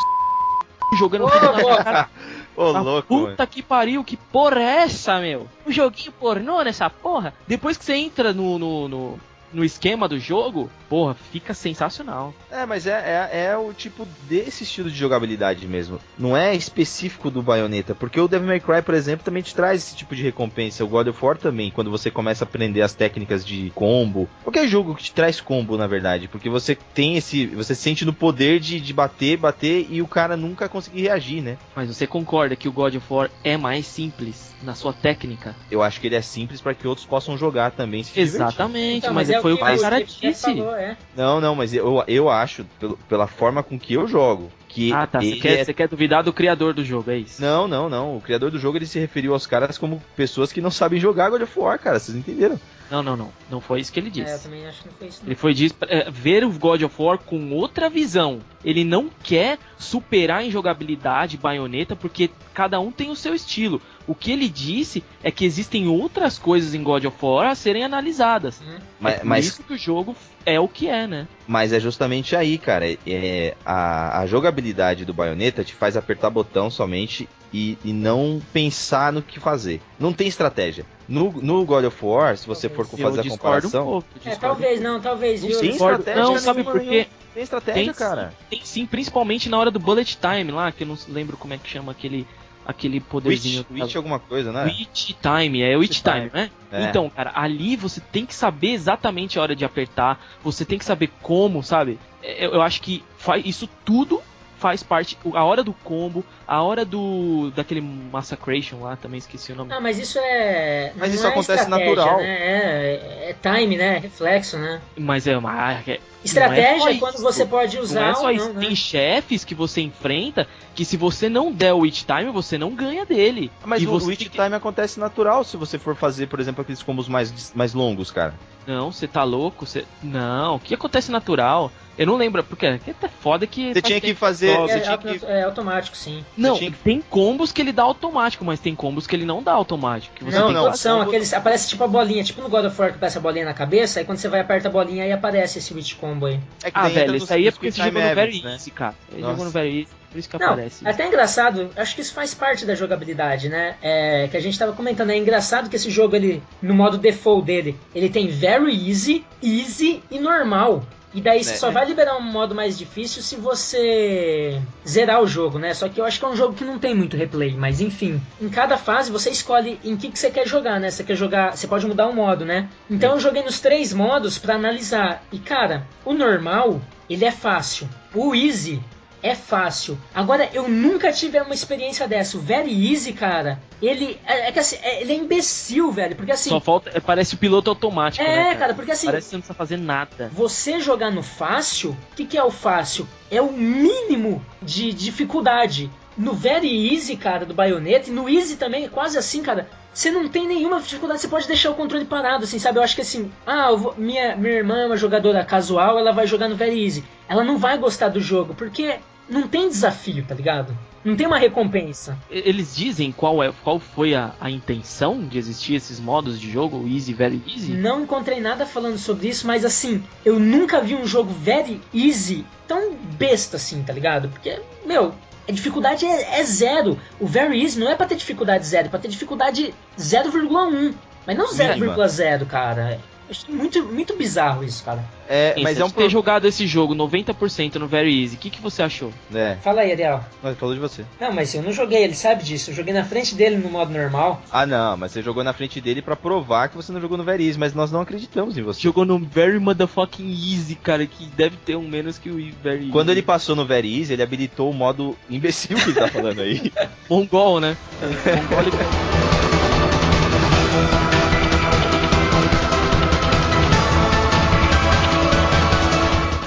jogando Ô, na cara. Ô, Ah, louco, puta mano. que pariu, que porra é essa, meu? Um joguinho pornô nessa porra? Depois que você entra no, no, no, no esquema do jogo, porra, fica sensacional. É, mas é, é, é o tipo desse estilo de jogabilidade mesmo. Não é específico do Bayonetta, porque o Devil May Cry, por exemplo, também te traz esse tipo de recompensa. O God of War também, quando você começa a aprender as técnicas de combo. Qualquer jogo que te traz combo, na verdade, porque você tem esse. Você se sente no poder de, de bater, bater e o cara nunca conseguir reagir, né? Mas você concorda que o God of War é mais simples na sua técnica? Eu acho que ele é simples para que outros possam jogar também. Exatamente, Então, mas, é foi o que o cara disse. falou, é. Não, não, mas eu, eu acho, pelo- pela forma com que eu jogo, que Ah, tá. Você quer, é você quer duvidar do criador do jogo, é isso? Não, não, não. O criador do jogo ele se referiu aos caras como pessoas que não sabem jogar God of War, cara. Vocês entenderam? Não, não, não. Não foi isso que ele É, eu disse. também acho que não foi isso. Ele foi diz é, ver o God of War com outra visão. Ele não quer superar em jogabilidade baioneta porque cada um tem o seu estilo. O que ele disse é que existem outras coisas em God of War a serem analisadas. Hum. Mas- é por mas- isso que o jogo é o que é, né? Mas é justamente aí, cara. É, a, a jogabilidade do Bayonetta te faz apertar botão somente e, e não pensar no que fazer. Não tem estratégia. No, no God of War, se você for Eu fazer a comparação, um pouco. É, talvez, não, talvez, Não viu? tem estratégia Não, sabe por quê? tem estratégia, Tem cara. Sim, tem sim, principalmente na hora do bullet time lá, que eu não lembro como é que chama aquele, aquele poderzinho. Witch, Witch alguma coisa, né? Witch time, é Witch Witch time, time. né? É. Então, cara, ali você tem que saber exatamente a hora de apertar, você tem que saber como, sabe? É, Eu, eu acho que faz, isso tudo faz parte, a hora do combo, a hora do daquele Massacration lá, também esqueci o nome. Ah, mas isso é. Mas isso é acontece natural. Né? É, é time, né? É reflexo, né? Mas é uma é- Estratégia só é quando isso. você pode usar Não é só ou isso, não, né? tem chefes que você enfrenta que se você não der o Witch Time, você não ganha dele. Mas e o Witch Time acontece natural se você for fazer, por exemplo, aqueles combos mais, mais longos, cara. Não, você tá louco? Você... Não, o que acontece natural? Eu não lembro, porque é até foda que. Você tinha que fazer. É, Você tinha auto- que... é automático, sim. Não, tinha tem combos que ele dá automático, mas tem combos que ele não dá automático. Que você não, tem não, que não. são aqueles. Aparece tipo a bolinha, tipo no God of War que aparece a bolinha na cabeça, aí quando você vai aperta a bolinha aí aparece esse Witch Combo aí. É que Ah, velho, isso aí é porque você jogou Time no Very né? Easy, cara. Ele jogou no Very Easy, por isso que Não, aparece. é até engraçado, acho que isso faz parte da jogabilidade, né? É, que a gente tava comentando, é engraçado que esse jogo, ele, no modo default dele, ele tem very easy, easy e normal. E daí você É. só vai liberar um modo mais difícil se você zerar o jogo, né? Só que eu acho que é um jogo que não tem muito replay, mas enfim. Em cada fase você escolhe em que, que você quer jogar, né? Você quer jogar. Você pode mudar o modo, né? Então eu joguei nos três modos pra analisar. E cara, o normal, ele é fácil. O easy é fácil. Agora, eu nunca tive uma experiência dessa. O Very Easy, cara, ele é, é que assim, é- ele é imbecil, velho. Porque assim. Só falta. é, Parece o piloto automático, é, né? cara? Cara? porque assim. Parece que você não precisa fazer nada. Você jogar no fácil, o que, que é o fácil? É o mínimo de dificuldade. No Very Easy, cara, do Bayonetta, e no Easy também, é quase assim, cara. Você não tem nenhuma dificuldade, você pode deixar o controle parado, assim, sabe? Eu acho que assim, ah, vou- minha, minha irmã é uma jogadora casual, ela vai jogar no Very Easy. Ela não vai gostar do jogo, porque não tem desafio, tá ligado? Não tem uma recompensa. Eles dizem qual, é, qual foi a, a intenção de existir esses modos de jogo, o Easy, Very Easy? Não encontrei nada falando sobre isso, mas assim, eu nunca vi um jogo very easy tão besta assim, tá ligado? Porque, meu, a dificuldade é, é zero. O very easy não é pra ter dificuldade zero, é pra ter dificuldade 0,1. Mas não 0,0, cara. Muito, muito bizarro isso, cara. É, mas é um ter pro... jogado esse jogo 90% no Very Easy, o que, que você achou? É, Fala aí, Ariel. mas falou de você. Não, mas eu não joguei, ele sabe disso. Eu joguei na frente dele no modo normal. Ah, não, mas você jogou na frente dele pra provar que você não jogou no Very Easy, mas nós não acreditamos em você. Jogou no Very Motherfucking Easy, cara, que deve ter um menos que o Very Easy. Quando ele passou no Very Easy, ele habilitou o modo imbecil que ele tá falando aí. *laughs* Mongol, né? Mongol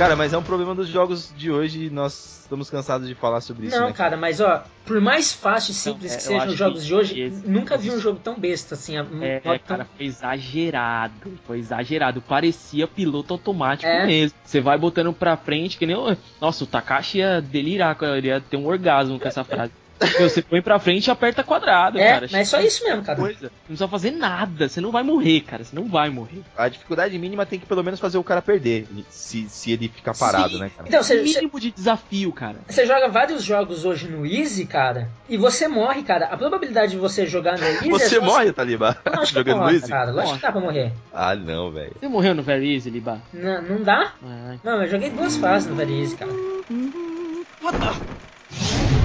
Cara, mas é um problema dos jogos de hoje e nós estamos cansados de falar sobre isso, não, né? cara, mas ó, por mais fácil e simples é, que sejam os jogos de hoje, esse- nunca vi um jogo tão besta assim. um É, modo tão- cara, foi exagerado. Foi exagerado. Parecia piloto automático É. mesmo. Você vai botando pra frente, que nem. o- Nossa, o Takashi ia delirar, com- ele ia ter um orgasmo com essa frase. Você põe pra frente e aperta quadrado, É, cara. mas é só isso mesmo, cara. Coisa. Não precisa fazer nada. Você não vai morrer, cara. Você não vai morrer. A dificuldade mínima tem que pelo menos fazer o cara perder, se, se ele ficar parado, Sim. né, cara? Então, você, você, Mínimo de desafio, cara. você joga vários jogos hoje no Easy, cara, e você morre, cara. A probabilidade de você jogar no Easy Você é só- morre, Taliba, Lógico *laughs* que jogando no morre, Easy? cara. Lógico que dá pra morrer. Ah, não, velho. Você morreu no Very Easy, Liba? Não, não dá? Ah, Não, eu joguei duas fases no Very Easy, cara.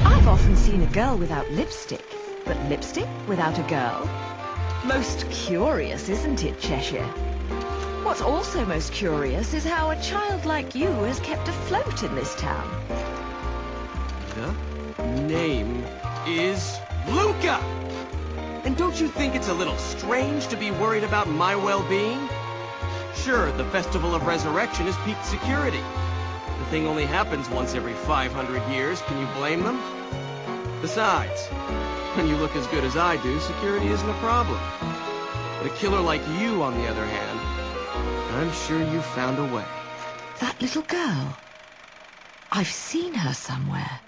I've often seen a girl without lipstick, but lipstick without a girl? Most curious, isn't it, Cheshire? What's also most curious is how a child like you has kept afloat in this town. The name is Luca! And don't you think it's a little strange to be worried about my well-being? Sure, the Festival of Resurrection is peak security. Thing only happens once every 500 years. Can you blame them? Besides, when you look as good as I do, security isn't a problem. But A killer like you, on the other hand, I'm sure you've found a way. That little girl. I've seen her somewhere.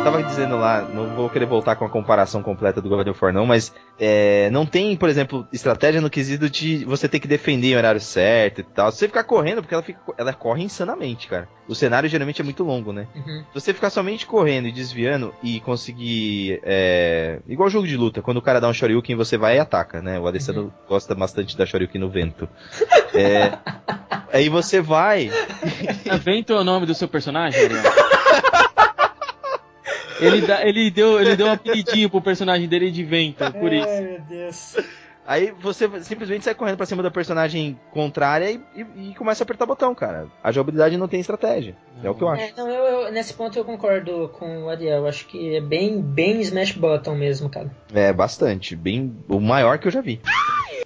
Eu tava dizendo lá, não vou querer voltar com a comparação completa do God of War não, mas é, não tem, por exemplo, estratégia no quesito de você ter que defender em horário certo e tal. Se você ficar correndo, porque ela, fica, ela corre insanamente, cara. O cenário geralmente é muito longo, né? Uhum. Se você ficar somente correndo e desviando e conseguir. É, igual jogo de luta, quando o cara dá um Shoryuken, você vai e ataca, né? O Alessandro gosta bastante da Shoryuken no vento. É, aí você vai. *laughs* Vento é o nome do seu personagem, Ariel? *laughs* Ele, dá- ele, deu, ele deu um apelidinho pro personagem dele de vento, por isso. Ai, meu Deus. Aí você simplesmente sai correndo pra cima da personagem contrária e, e- e começa a apertar botão, cara. A jogabilidade não tem estratégia. É o que eu acho. É, não, eu, eu- nesse ponto eu concordo com o Ariel. Eu Acho que é bem, bem Smash Button mesmo, cara. É, bastante. Bem. O maior que eu já vi.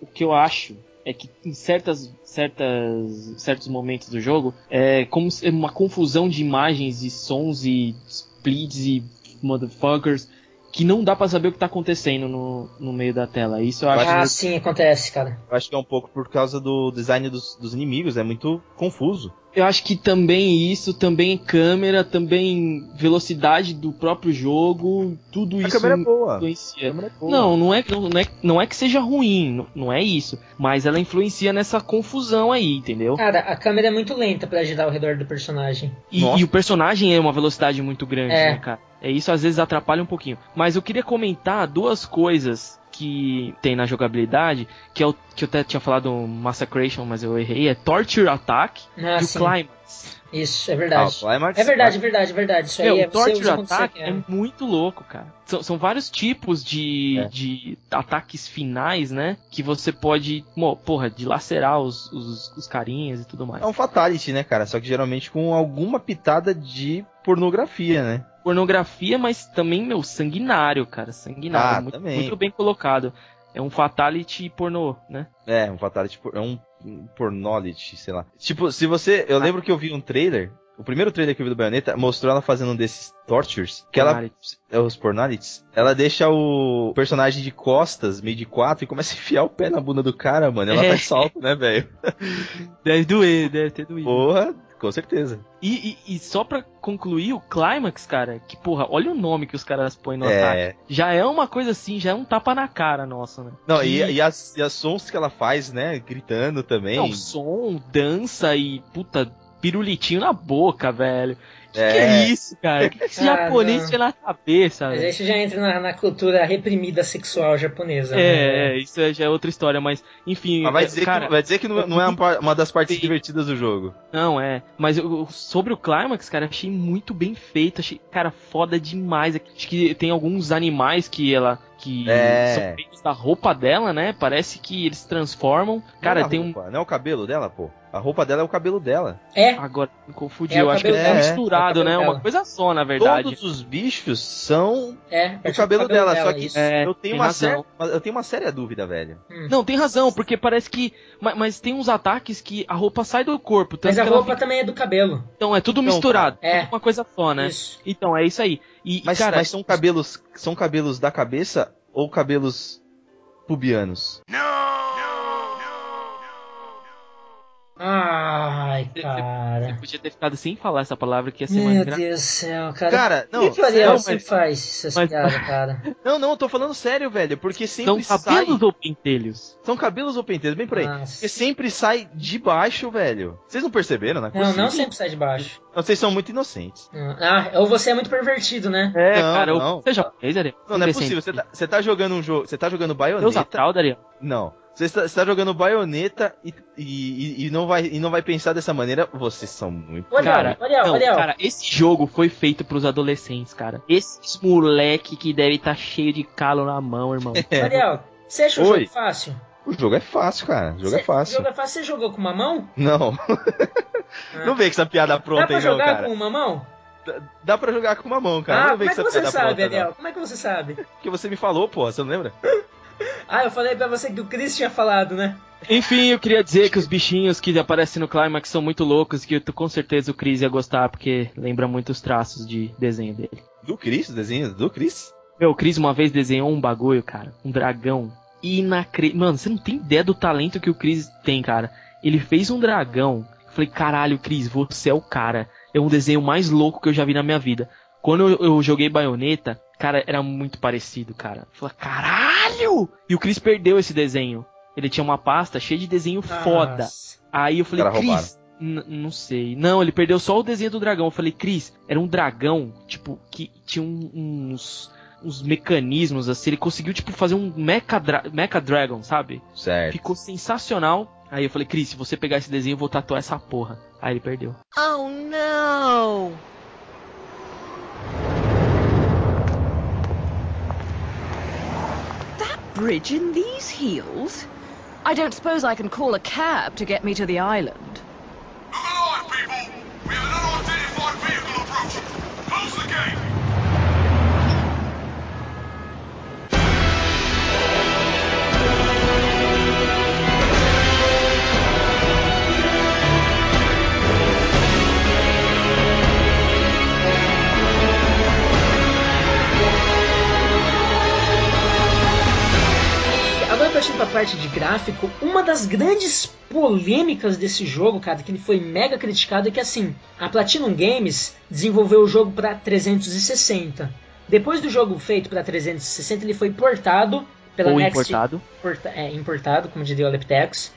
O que eu acho é que em certas, certas, certos momentos do jogo é como se- uma confusão de imagens e sons e splits e motherfuckers que não dá pra saber o que tá acontecendo no, no meio da tela. Isso eu acho. Ah, sim, acontece, cara. Eu acho que é um pouco por causa do design dos, dos inimigos. É muito confuso. Eu acho que também isso, também câmera, também velocidade do próprio jogo, tudo A isso câmera é boa. A influencia. câmera é boa. Não, não é, não, não é, não é que seja ruim, não, não é isso. Mas ela influencia nessa confusão aí, entendeu? Cara, a câmera é muito lenta pra girar ao redor do personagem. E, e o personagem é uma velocidade muito grande, É. né, cara? É isso às vezes atrapalha um pouquinho. Mas eu queria comentar duas coisas que tem na jogabilidade, que é o que eu até tinha falado Massacration, mas eu errei, é Torture Attack Ah, e o. Climax. Isso, é Ah, verdade. Climax- É verdade, é verdade, é verdade. Isso aí Meu, é o Torture Attack quer. é muito louco, cara. São, são vários tipos de, É. de ataques finais, né? Que você pode, porra, dilacerar os, os, os carinhas e tudo mais. É um fatality, né, cara? Só que geralmente com alguma pitada de pornografia, né? Pornografia, mas também, meu, sanguinário, cara. Sanguinário. Ah, muito, muito bem colocado. É um fatality pornô, né? É, um fatality, por- é um um pornolity, sei lá. Tipo, se você. Eu lembro que eu vi um trailer. O primeiro trailer que eu vi do Bayonetta mostrou ela fazendo um desses tortures. Que ela. Pornalities. É os pornalities. Ela deixa o personagem de costas, meio de quatro, e começa a enfiar o pé na bunda do cara, mano. Ela É. faz salto, né, velho? *laughs* Deve doer, deve ter doído. Porra, com certeza. E, e, e só pra concluir o Climax, cara, que porra, olha o nome que os caras põem no ataque. É. Já é uma coisa assim, já é um tapa na cara nossa, né? Não, Que- e, e, as, e as sons que ela faz, né? Gritando também. Não, som, dança e puta, pirulitinho na boca, velho. Que, É. que é isso, cara? Que, que *laughs* esse Ah, japonês não. na cabeça, Mas aí você já entra na, na cultura reprimida sexual japonesa. né? É, é, isso é- já é outra história, mas enfim. Mas vai é, dizer, cara, que, vai dizer que não, não é uma, uma das partes Sim. divertidas do jogo. Não, é. Mas eu- sobre o Climax, cara, achei muito bem feito. Achei, cara, foda demais. Acho que tem alguns animais que ela. Que É. são feitos da roupa dela, né? Parece que eles transformam. Cara, não é tem um. roupa, Não é o cabelo dela, pô. A roupa dela é o cabelo dela. É, Agora me confundi. É o eu acho que cabelo é dela. misturado, É cabelo né? Uma dela. coisa só, na verdade. Todos os bichos são é. o parece cabelo, dela, só que. É, eu tenho uma razão. séria, eu tenho uma séria dúvida, velho. Não, tem razão, porque parece que. Mas, mas tem uns ataques que a roupa sai do corpo. Mas a roupa fica- também é do cabelo. Então é tudo Então, misturado. é. tudo uma coisa só, né? Isso. Então, é isso aí. E, Mas, cara, mas são cabelos, são cabelos da cabeça ou cabelos pubianos? Ai, cara. podia ter ficado sem falar essa palavra que ia ser mais Meu engraçado. Deus do céu, cara. Cara, não, Por que o Ariel sério, sempre mas- faz essas mas- piadas, cara? *laughs* não, não, eu tô falando sério, velho, porque São sempre sai, cabelos ou pentelhos? são cabelos ou penteiros, bem por aí. Nossa. Porque sempre sai de baixo, velho. Vocês não perceberam, né? Não, não sempre sai de baixo. Vocês são muito inocentes. Ah, ou você é muito pervertido, né? É, Não, cara, não. eu... você é japonês, Ariel? Não, não é possível. Você tá, você tá jogando um jogo. Você tá jogando Você usa fralda, Ariel? Não. Você está, você tá jogando baioneta e, e, e não vai, e não vai pensar dessa maneira. Vocês são muito. Olha, Cara, olha, não, olha. cara, esse jogo foi feito pros adolescentes, cara. Esses moleque que deve estar cheio de calo na mão, irmão. *laughs* Ariel, você acha o Oi. jogo fácil? O jogo é fácil, cara. O jogo Cê- é fácil. O jogo é fácil. Você jogou com uma mão? Não. não vem com essa piada Dá pronta pra aí, não, jogar cara. com uma mão? Dá pra jogar com uma mão, cara. ah, não como vem é com que essa você piada sabe, pronta, Ariel? não. Como é que você sabe? Porque você me falou, pô, você não lembra? *laughs* Ah, eu falei pra você que o Chris tinha falado, né? Enfim, eu queria dizer que os bichinhos que aparecem no Climax são muito loucos, que eu, com certeza o Chris ia gostar, porque lembra muito os traços de desenho dele. Do Chris, o desenho do Chris? Meu, o Chris uma vez desenhou um bagulho, cara, um dragão inacreditável. Mano, você não tem ideia do talento que o Chris tem, cara. Ele fez um dragão. Eu falei, caralho, Chris, você é o cara. É um desenho mais louco que eu já vi na minha vida. Quando eu, eu joguei baioneta, cara, era muito parecido, cara. Eu falei, caralho! E o Chris perdeu esse desenho. Ele tinha uma pasta cheia de desenho foda. Nossa. Aí eu falei, n- não sei. Não, ele perdeu só o desenho do dragão. Eu falei, Cris, era um dragão, tipo, que tinha um- uns, uns mecanismos, assim. Ele conseguiu, tipo, fazer um Mecha, Dra Mecha Dragon, sabe? Certo. Ficou sensacional. Aí eu falei, Cris, se você pegar esse desenho, eu vou tatuar essa porra. Aí ele perdeu. Oh no! Bridge in these heels? I don't suppose I can call a cab to get me to the island. Move along, people! We have an unidentified vehicle approaching. Close the gate! Partindo pra parte de gráfico, uma das grandes polêmicas desse jogo, cara, que ele foi mega criticado é que assim, a Platinum Games desenvolveu o jogo para 360. Depois do jogo feito para 360, ele foi portado pela Ou Next importado. Porta- é, importado, como diria o Leptex,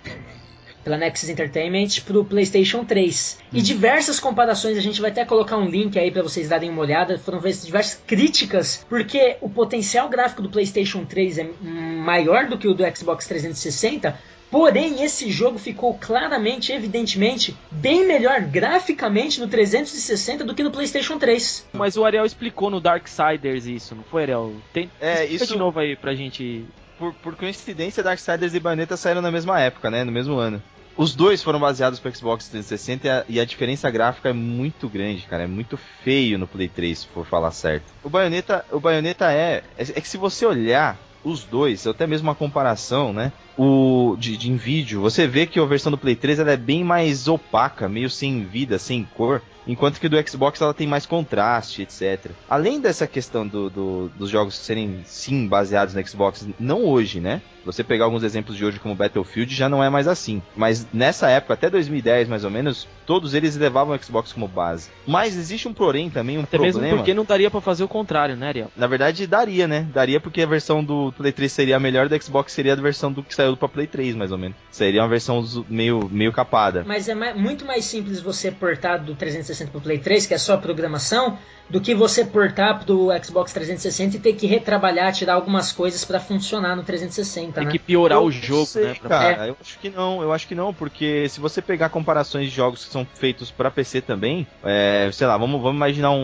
pela Nexus Entertainment pro PlayStation 3. E diversas comparações, a gente vai até colocar um link aí para vocês darem uma olhada. Foram feitas diversas críticas, porque o potencial gráfico do PlayStation 3 é maior do que o do Xbox 360. Porém, esse jogo ficou claramente, evidentemente, bem melhor graficamente no 360 do que no PlayStation 3. Mas o Ariel explicou no Darksiders isso, não foi, Ariel? Tem, É, explica isso- de novo aí pra gente. Por, por coincidência, Darksiders e Bayonetta saíram na mesma época, né? No mesmo ano. Os dois foram baseados pro Xbox 360 e a, e a diferença gráfica é muito grande, cara. É muito feio no Play 3, se for falar certo. O Bayonetta, o Bayonetta é, é. É que se você olhar os dois, até mesmo uma comparação, né? O de, de vídeo, você vê que a versão do Play 3 ela é bem mais opaca, meio sem vida, sem cor. Enquanto que do Xbox ela tem mais contraste, etc. Além dessa questão do, do- dos jogos serem sim baseados no Xbox, não hoje, né? Você pegar alguns exemplos de hoje como Battlefield já não é mais assim. Mas nessa época, até 2010 mais ou menos, todos eles levavam o Xbox como base. Mas existe um porém também, um Até mesmo problema. porque não daria pra fazer o contrário, né, Ariel? Na verdade, daria, né? Daria porque a versão do Play 3 seria a melhor, do Xbox seria a versão do que saiu pra Play 3, mais ou menos. Seria uma versão meio, meio capada. Mas é ma- muito mais simples você portar do 360 pro Play 3, que é só a programação, do que você portar pro Xbox 360 e ter que retrabalhar, tirar algumas coisas pra funcionar no 360, Tem né? que piorar Eu o jogo, sei, né? pra- Cara, eu acho que não, eu acho que não, porque se você pegar comparações de jogos que são feitos pra PC também, é, sei lá, vamos, vamos imaginar um,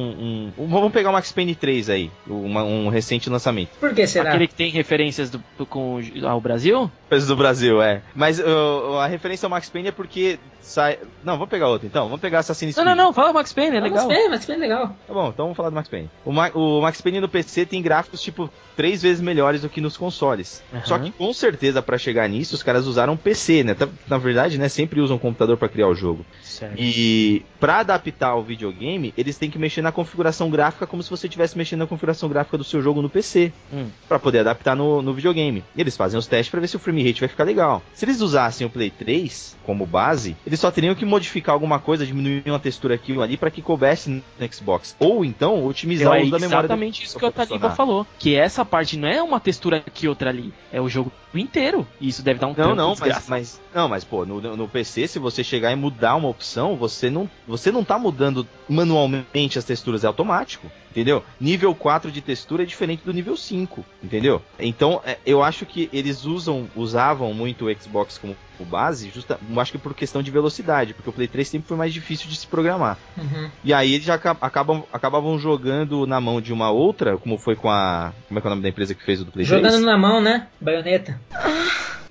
um- um- Vamos pegar o Max Payne 3 aí, uma- um recente lançamento. Por que será? Aquele que tem referências do, com ao Brasil? Peso do Brasil, é. Mas uh, a referência ao Max Payne é porque sai. Não, vamos pegar outro então. Vamos pegar Assassin's Não, Creed. não, não, fala Max Payne, é Mas legal. bem, mas bem legal. Tá bom, então vamos falar do Max Payne. O, Ma- o Max Payne no PC tem gráficos, tipo, três vezes melhores do que nos consoles. Aham. Só que, com certeza, pra chegar nisso, os caras usaram PC, né? Tá- Na verdade, né, sempre usam computador pra criar o jogo. Certo. E pra adaptar o videogame, eles têm que mexer na configuração gráfica como se você estivesse mexendo na configuração gráfica do seu jogo no PC. Hum. Pra poder adaptar no, no videogame. E eles fazem os testes pra ver se o frame rate vai ficar legal. Se eles usassem o Play 3 como base, eles só teriam que modificar alguma coisa, diminuir uma textura aqui ou ali pra que coubesse no Xbox. Ou então otimizar Então, o é uso da memória. do- exatamente isso que o Taliba falou. Que essa parte não é uma textura aqui outra ali. É o jogo inteiro. E isso deve dar um Não, não, mas, mas não, mas pô, no, no PC se você chegar e mudar uma opção, você não, você não tá mudando manualmente as texturas, é automático, entendeu? Nível 4 de textura é diferente do nível 5, entendeu? Então, é, eu acho que eles usam, usavam muito o Xbox como base, justa, eu acho que por questão de velocidade, porque o Play 3 sempre foi mais difícil de se programar. Uhum. E aí eles acabam, acabavam jogando na mão de uma outra, como foi com a, como é que é o nome da empresa que fez o do Play 3? Jogando na mão, né? Baioneta.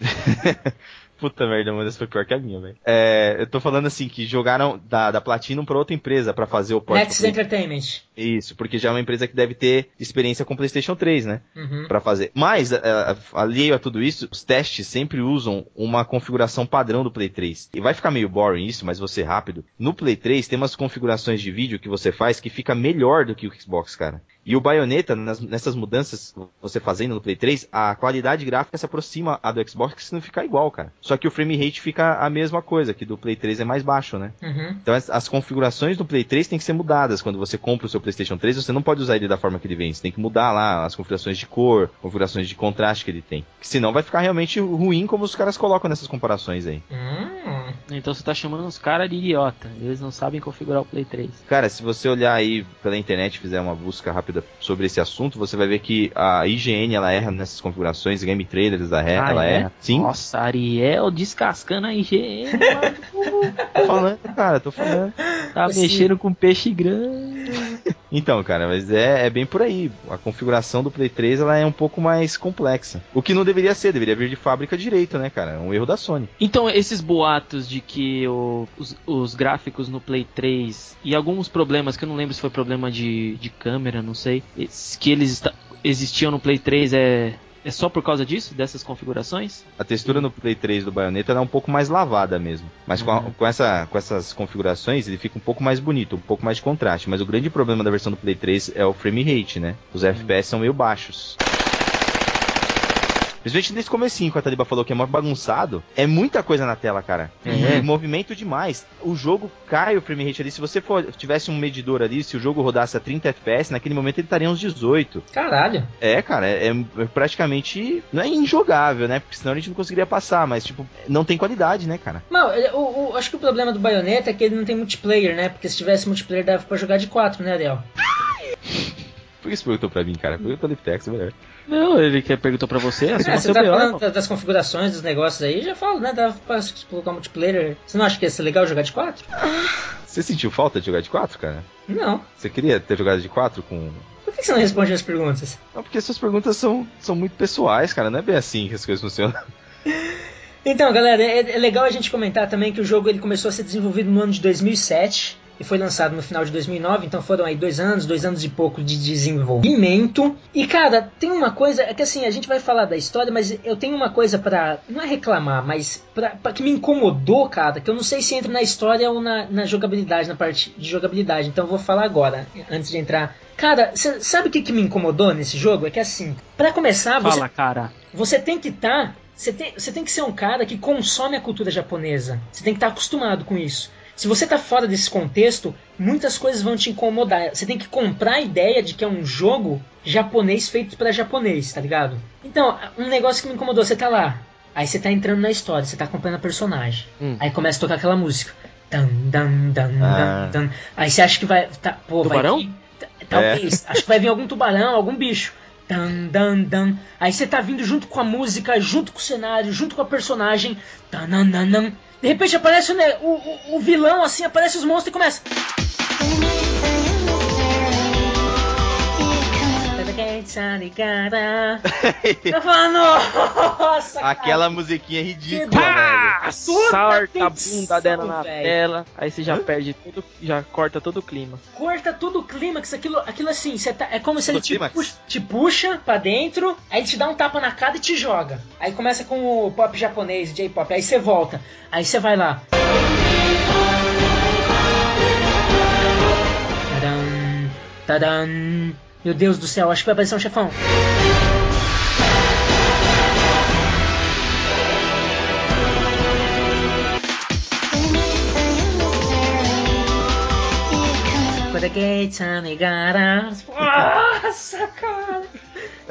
*laughs* Puta merda, uma dessas foi pior que a minha, velho. É, eu tô falando assim, que jogaram da, da Platinum pra outra empresa pra fazer o port Nexus Entertainment. Isso, porque já é uma empresa que deve ter experiência com PlayStation 3, né? Uhum. Pra fazer. Mas, é, alheio a tudo isso, os testes sempre usam uma configuração padrão do Play 3. E vai ficar meio boring isso, mas ser rápido. No Play 3 tem umas configurações de vídeo que você faz que fica melhor do que o Xbox, cara. E o Bayonetta, nas- nessas mudanças você fazendo no Play 3, a qualidade gráfica se aproxima a do Xbox, que não fica igual, cara. Só que o frame rate fica a mesma coisa, que do Play 3 é mais baixo, né? Uhum. Então as, as configurações do Play 3 têm que ser mudadas. Quando você compra o seu PlayStation 3, você não pode usar ele da forma que ele vem. Você tem que mudar lá as configurações de cor, configurações de contraste que ele tem. Senão vai ficar realmente ruim como os caras colocam nessas comparações aí. Hum. Então você tá chamando os caras de idiota. Eles não sabem configurar o Play 3. Cara, se você olhar aí pela internet e fizer uma busca rápida sobre esse assunto, você vai ver que a IGN ela erra nessas configurações, Game Trailers ela erra. Ah, ela é? erra. Sim, Nossa, Ariel descascando a IGN. *laughs* mano. tô falando, cara, tô falando. tá Assim. mexendo com peixe grande. Então, cara, mas é, é bem por aí. A configuração do Play 3 ela é um pouco mais complexa. O que não deveria ser, deveria vir de fábrica direito, né, cara? É um erro da Sony. Então, esses boatos de que o- os, os gráficos no Play 3 e alguns problemas, que eu não lembro se foi problema de, de câmera, não sei, que eles existiam no Play 3 é, é só por causa disso, dessas configurações? A textura no Play 3 do Bayonetta é um pouco mais lavada mesmo. Mas com, a- Uhum. com essa, com essas configurações ele fica um pouco mais bonito, um pouco mais de contraste. Mas o grande problema da versão do Play 3 é o frame rate, né? Os FPS são meio baixos. Principalmente nesse comecinho, que a Taliba falou que é mais bagunçado, é muita coisa na tela, cara. Uhum. E movimento demais. O jogo cai o frame rate ali. Se você for, tivesse um medidor ali, se o jogo rodasse a 30 FPS, naquele momento ele estaria uns 18. Caralho. É, cara, é, é praticamente. Não é injogável, né? Porque senão a gente não conseguiria passar, mas, tipo, não tem qualidade, né, cara? Não, o, o- acho que o problema do Bayonetta é que ele não tem multiplayer, né? Porque se tivesse multiplayer dava pra jogar de 4, né, Ariel? *laughs* Por que você perguntou pra mim, cara? Pergunta no Liptex, é melhor. Não, ele quer perguntou pra você, É, assuma *laughs* você tá BO, falando irmão. das configurações dos negócios aí, já falo, né? Dava pra colocar multiplayer. Você não acha que ia ser legal jogar de 4? Você sentiu falta de jogar de 4, cara? Não. Você queria ter jogado de 4 com. Por que você não responde as perguntas? Não, porque suas perguntas são, são muito pessoais, cara. Não é bem assim que as coisas funcionam. Então, galera, é, é legal a gente comentar também que o jogo ele começou a ser desenvolvido no ano de 2007 e foi lançado no final de 2009, então foram aí dois anos, dois anos e pouco de desenvolvimento. E cara, tem uma coisa, é que assim, a gente vai falar da história, mas eu tenho uma coisa pra, não é reclamar, mas pra, pra que me incomodou, cara, que eu não sei se entra na história ou na, na jogabilidade, na parte de jogabilidade, então eu vou falar agora, antes de entrar. Cara, cê sabe o que, que me incomodou nesse jogo? É que assim, pra começar, você Fala, cara. você tem que estar. você, tem, você tem que ser um cara que consome a cultura japonesa. Você tem que estar acostumado com isso. Se você tá fora desse contexto, muitas coisas vão te incomodar. Você tem que comprar a ideia de que é um jogo japonês feito pra japonês, tá ligado? Então, um negócio que me incomodou, você tá lá. Aí você tá entrando na história, você tá acompanhando a personagem. Hum. Aí começa a tocar aquela música. Dan, dan, dan, Ah. dan, dan. Aí você acha que vai. Tá, pô, Tubarão? vai vir. t- Talvez. Acho que vai vir algum tubarão, algum bicho. Dan, dan, dan. Aí você tá vindo junto com a música, junto com o cenário, junto com a personagem. Dan, dan, dan. De repente aparece ne- o, o, o vilão, assim, aparece os monstros e começa. *laughs* Eu falo, nossa, cara. Aquela musiquinha ridícula, Que velho. Pá! Sorta a bunda dela na velho. tela, aí você já perde tudo, já corta todo o clima. corta todo o clímax, aquilo, aquilo assim, você tá, é como se ele te puxa, te puxa pra dentro, aí ele te dá um tapa na cara e te joga. Aí começa com o pop japonês, J-pop, aí você volta, aí você vai lá. Tadam, tadam. Meu Deus do céu, acho que vai aparecer um chefão. Gates the garas. Nossa, cara.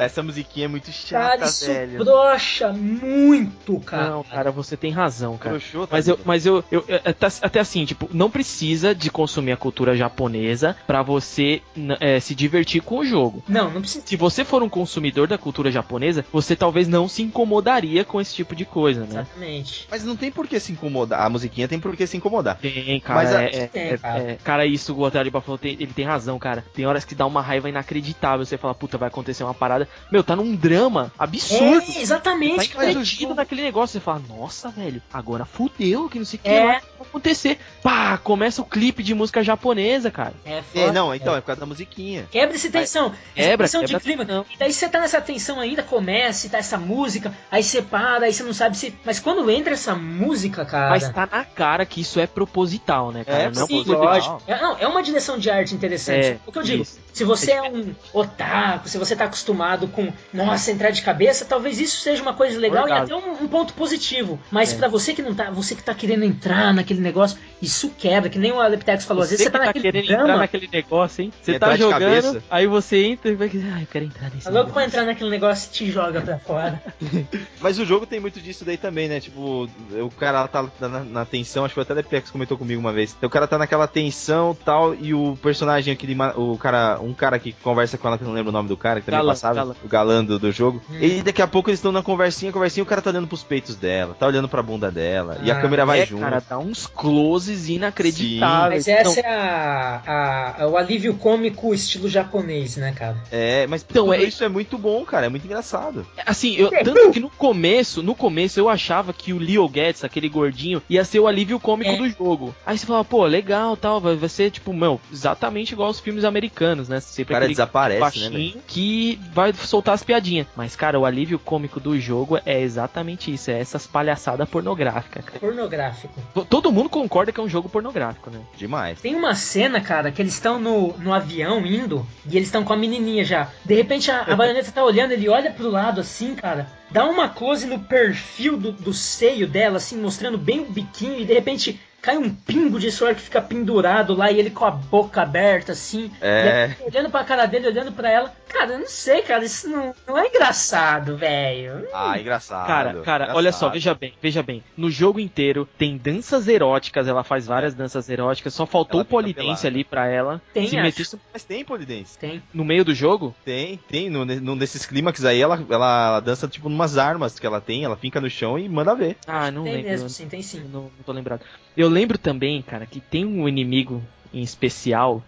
Essa musiquinha é muito Cara, chata, isso velho. brocha muito, cara. Não, cara, você tem razão, cara. Broxou, Mas eu, mas eu, eu, eu- até, até assim, tipo, não precisa de consumir a cultura japonesa pra você é, se divertir com o jogo. Não, não precisa. Se você for um consumidor da cultura japonesa, você talvez não se incomodaria com esse tipo de coisa, né? Exatamente. Mas não tem por que se incomodar. A musiquinha tem por que se incomodar. Tem, cara. Mas a- é, é- Tem, é- cara. é- cara, isso o Otávio falou, tem- ele tem razão, cara. Tem horas que dá uma raiva inacreditável. Você fala, puta, vai acontecer uma parada. Meu, tá num drama absurdo. É, exatamente, Tá cara. naquele negócio. Você fala, nossa, velho, agora fudeu, que não sei o que É. que vai acontecer. Pá, começa o clipe de música japonesa, cara. É, É, foda. não, então, é por causa da musiquinha. Quebra essa tensão. Essa Quebra, tensão quebra de clima. a tensão. E daí você tá nessa tensão ainda, começa, e tá essa música, aí você para, aí você não sabe se. Mas quando entra essa música, cara. Mas tá na cara que isso é proposital, né, cara? É, não Sim, coisa lógico. É, não, é uma direção de arte interessante. É, o que eu digo, isso. Se você é um otaku, se você tá acostumado com, nossa, entrar de cabeça, talvez isso seja uma coisa legal e até um, um ponto positivo. Mas É. pra você que não tá, você que tá querendo entrar naquele negócio, isso quebra, que nem o Aleptex falou. Às vezes você que tá naquele querendo drama, entrar naquele negócio, hein? Você tá jogando, aí você entra e vai dizer, ah, eu quero entrar nesse tá louco pra negócio." entrar naquele negócio e te joga pra fora. *laughs* Mas o jogo tem muito disso daí também, né? Tipo, o cara tá na, na tensão, acho que foi até o Lepex comentou comigo uma vez. Então, o cara tá naquela tensão tal, e o personagem, aquele. O cara, um cara que conversa com ela, que eu não lembro o nome do cara, que também Galã, passava, galã. o galã do, jogo. Hum. E daqui a pouco eles estão na conversinha, conversinha, o cara tá olhando pros peitos dela, tá olhando pra bunda dela, e a Ah, câmera vai É, junto. cara, dá uns closes inacreditáveis. Mas essa Não, é a, a- o alívio cômico estilo japonês, né, cara? É, mas Então, tudo é- isso é muito bom, cara, é muito engraçado. Assim, eu, tanto que no começo, no começo eu achava que o Leo Getz, aquele gordinho, ia ser o alívio cômico É. do jogo. Aí você fala, pô, legal, tal, vai, vai ser tipo, meu, exatamente igual aos filmes americanos, né? O Sempre cara aquele desaparece, né, que vai soltar as piadinhas. Mas, cara, o alívio cômico do jogo é exatamente isso, é essas palhaçadas pornográficas, cara. Pornográfico. Todo mundo concorda que é um jogo pornográfico, né? Demais. Tem uma cena, cara, que eles estão no, no avião indo e eles estão com a menininha já. De repente a, a baioneta tá olhando, ele olha pro lado assim, cara, dá uma close no perfil do, do seio dela, assim, mostrando bem o biquinho e de repente cai um pingo de suor que fica pendurado lá e ele com a boca aberta, assim. É. Olhando pra cara dele, olhando pra ela. Cara, eu não sei, cara, isso não, não é engraçado, velho. Ah, engraçado. Cara, cara, engraçado. olha só, veja bem, veja bem. No jogo inteiro tem danças eróticas, ela faz várias danças eróticas, só faltou o polidense ali pra ela. Tem, se meter Mas tem polidense. Tem. no meio do jogo. Tem, tem. Num, num desses clímax aí, ela, ela dança tipo numas armas que ela tem, ela fica no chão e manda ver. Ah, não tem lembro. mesmo, eu sim, tem sim. Não, não tô lembrado. Eu lembro também, cara, que tem um inimigo em especial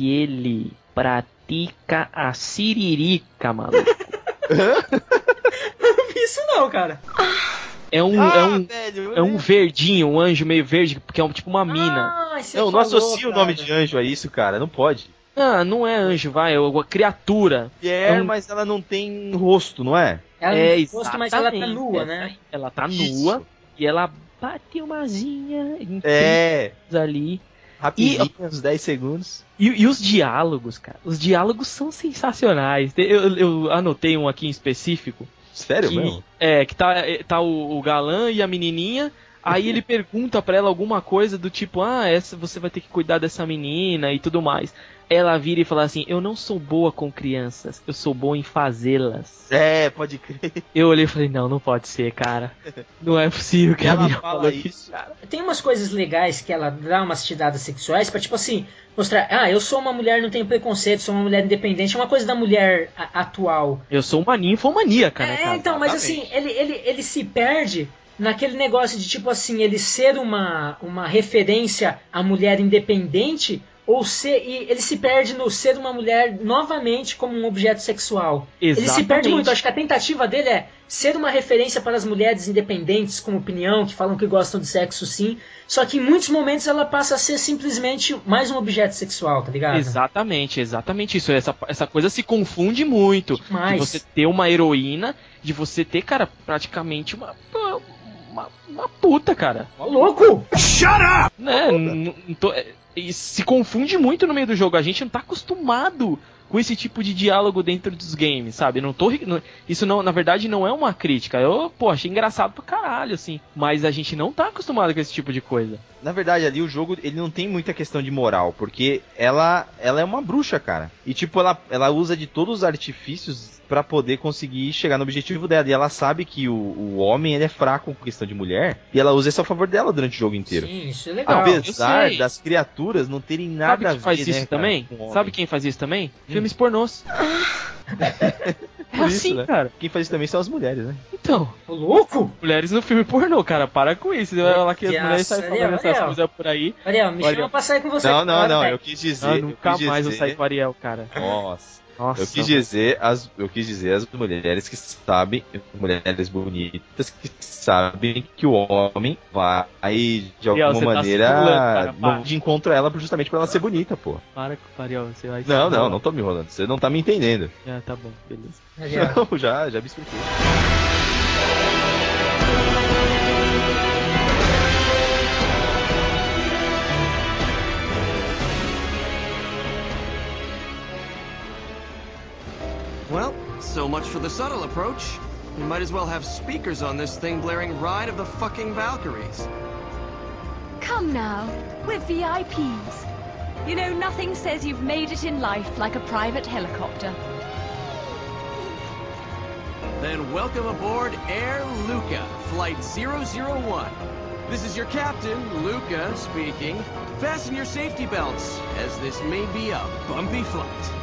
que ele pratica a siririca, maluco. *laughs* Não vi isso não, cara. É um, Ah, é um, velho, é um verdinho, um anjo meio verde, que é um, tipo uma mina. Ah, Não, não associa o nome de anjo a isso, cara. Não pode. Ah, não é anjo, vai, é uma criatura. É, É um- mas ela não tem rosto, não é? Ela é, tem rosto, mas ela tá nua, né? Ela tá Isso. nua e ela bate uma zinha em É, ali. Rapidinho, uns 10 segundos. E, e os diálogos, cara? Os diálogos são sensacionais. Eu, eu anotei um aqui em específico. Sério que, mesmo? É, que tá, é, tá o, o galã e a menininha. Aí ele pergunta pra ela alguma coisa do tipo, ah, essa você vai ter que cuidar dessa menina e tudo mais. Ela vira e fala assim: Eu não sou boa com crianças, eu sou boa em fazê-las. É, pode crer. Eu olhei e falei: Não, não pode ser, cara. Não é possível que a Ela menina fala falou isso. cara. Tem umas coisas legais que ela dá umas tiradas sexuais pra, tipo assim, mostrar, ah, eu sou uma mulher, não tenho preconceito, sou uma mulher independente. É uma coisa da mulher a- atual. Eu sou uma ninfomaníaca, né, É, cara? então, mas assim, ele, ele, ele se perde naquele negócio de, tipo assim, ele ser uma, uma referência à mulher independente. Ou ser, e ele se perde no ser uma mulher novamente como um objeto sexual. Ele se perde Exatamente. muito. Acho que a tentativa dele é ser uma referência para as mulheres independentes com opinião, que falam que gostam de sexo sim. Só que em muitos momentos ela passa a ser simplesmente mais um objeto sexual, tá ligado? Exatamente, exatamente isso. Essa, essa coisa se confunde muito. Demais. De você ter uma heroína, de você ter, cara, praticamente uma. Uma, uma puta, cara. Louco! Né? N- n- tô- é, e se confunde muito no meio do jogo. A gente não tá acostumado com esse tipo de diálogo dentro dos games, sabe? Não tô, não- isso não, na verdade não é uma crítica. Eu, pô, achei engraçado pra caralho, assim. Mas a gente não tá acostumado com esse tipo de coisa. Na verdade, ali o jogo ele não tem muita questão de moral, porque ela ela é uma bruxa, cara. E tipo, ela, ela usa de todos os artifícios pra poder conseguir chegar no objetivo dela. E ela sabe que o, o homem ele é fraco com questão de mulher, e ela usa isso a favor dela durante o jogo inteiro. Sim, isso é legal. eu Apesar sei. das criaturas não terem nada Sabe a quem ver faz né, isso cara, também? Sabe quem faz isso também? Filmes pornôs. *laughs* por É isso, assim, né? cara. Quem faz isso também são as mulheres, né? Então, Ô, louco? mulheres no filme pornô, cara, para com isso. Ela que as Nossa, mulheres saem Ariel, falando essas Ariel. coisas por aí. Ariel, me Olha. chama pra sair com você. Não, não, não. Eu quis dizer. Ah, eu nunca quis mais eu dizer- saio com o Ariel, cara. Nossa. Nossa. Eu quis dizer as, eu quis dizer as mulheres que sabem, mulheres bonitas que sabem que o homem vai de Ariel, alguma você tá maneira para. de encontro a ela justamente pra ela ser bonita, pô. Para com o Ariel, você vai... Não, não, não tô me enrolando. Você não tá me entendendo. Ah, tá bom, beleza. *laughs* Ariel. Não, já, já me expliquei. So much for the subtle approach. We might as well have speakers on this thing blaring Ride of the fucking Valkyries. Come now, we're VIPs. You know, nothing says you've made it in life like a private helicopter. Then welcome aboard Air Luca, Flight 001. This is your captain, Luca, speaking. Fasten your safety belts, as this may be a bumpy flight.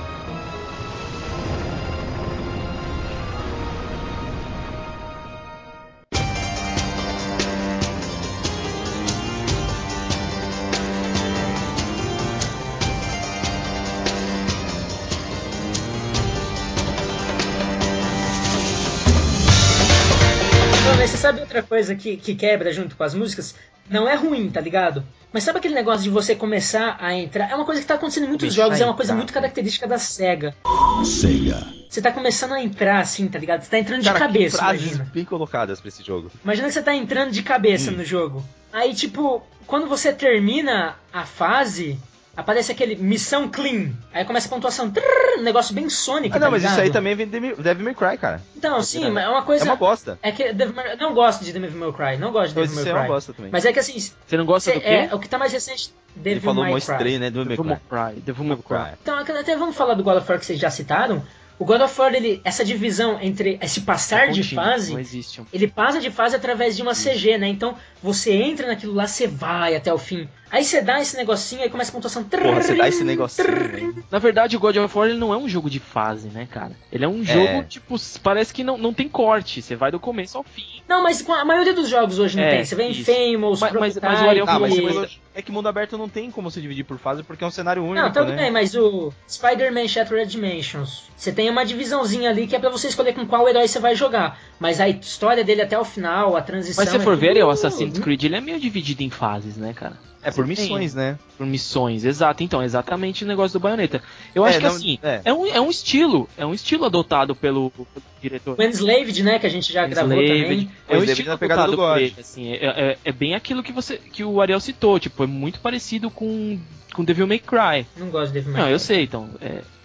Outra coisa que, que quebra junto com as músicas? Não é ruim, tá ligado? Mas sabe aquele negócio de você começar a entrar? É uma coisa que tá acontecendo em muitos Começar jogos, é uma coisa entrar. muito característica da SEGA. Sega. Você tá começando a entrar assim, tá ligado? Você tá entrando de Cara, que cabeça, frases imagina. bem colocadas pra esse jogo. Imagina que você tá entrando de cabeça no jogo. Aí, tipo, quando você termina a fase, aparece aquele missão clean. Aí começa a pontuação. trrr, um negócio bem Sonic, Ah, não, tá mas isso aí também vem de Devil May Cry, cara. Então, sim, mas é uma coisa. É uma bosta. É que Devil May- não gosto de Devil May Cry, não gosto de Devil isso May é uma Cry. bosta também. Mas é que assim, Você não gosta cê- do quê? é, o que tá mais recente, Devil Ele falou May Cry. estranho, né? Devil May Devil May Cry. Cry. Devil May Cry. Então, até vamos falar do God of War que vocês já citaram. O God of War, ele, essa divisão entre esse passar de Contínuo, fase, Não existe um. ele passa de fase através de uma CG, né? Então, você entra naquilo lá, você vai até o fim. Aí você dá esse negocinho, aí começa a pontuação. Porra, você dá esse negocinho. Na verdade, o God of War ele não é um jogo de fase, né, cara? Ele é um jogo, tipo, parece que não, não tem corte. Você vai do começo ao fim. Não, mas com a maioria dos jogos hoje não É, tem. Você vê em. Famous, Mas- mas- mas o Ariel Ah, mas falou- é que mundo aberto não tem como se dividir por fase porque é um cenário único, Não, tudo né? bem, mas o Spider-Man Shattered Dimensions, você tem uma divisãozinha ali que é pra você escolher com qual herói você vai jogar. Mas a história dele até o final, a transição. Mas se é for ver, tudo- o Assassin's Creed ele é meio dividido em fases, né, cara? É por Você tem- missões, né? Por missões, exato. Então, exatamente o negócio do Bayonetta. Eu É, acho que não- assim, é. é. um, é um estilo, é um estilo adotado pelo, pelo diretor. O Enslaved, né, que a gente já gravou Enslaved. também. É um Enslaved estilo na pegada adotado do por God. ele, assim, é, é- é bem aquilo que você que o Ariel citou, tipo, é muito parecido com com Devil May Cry. Não gosto de Devil May Não, Cry. eu sei, então,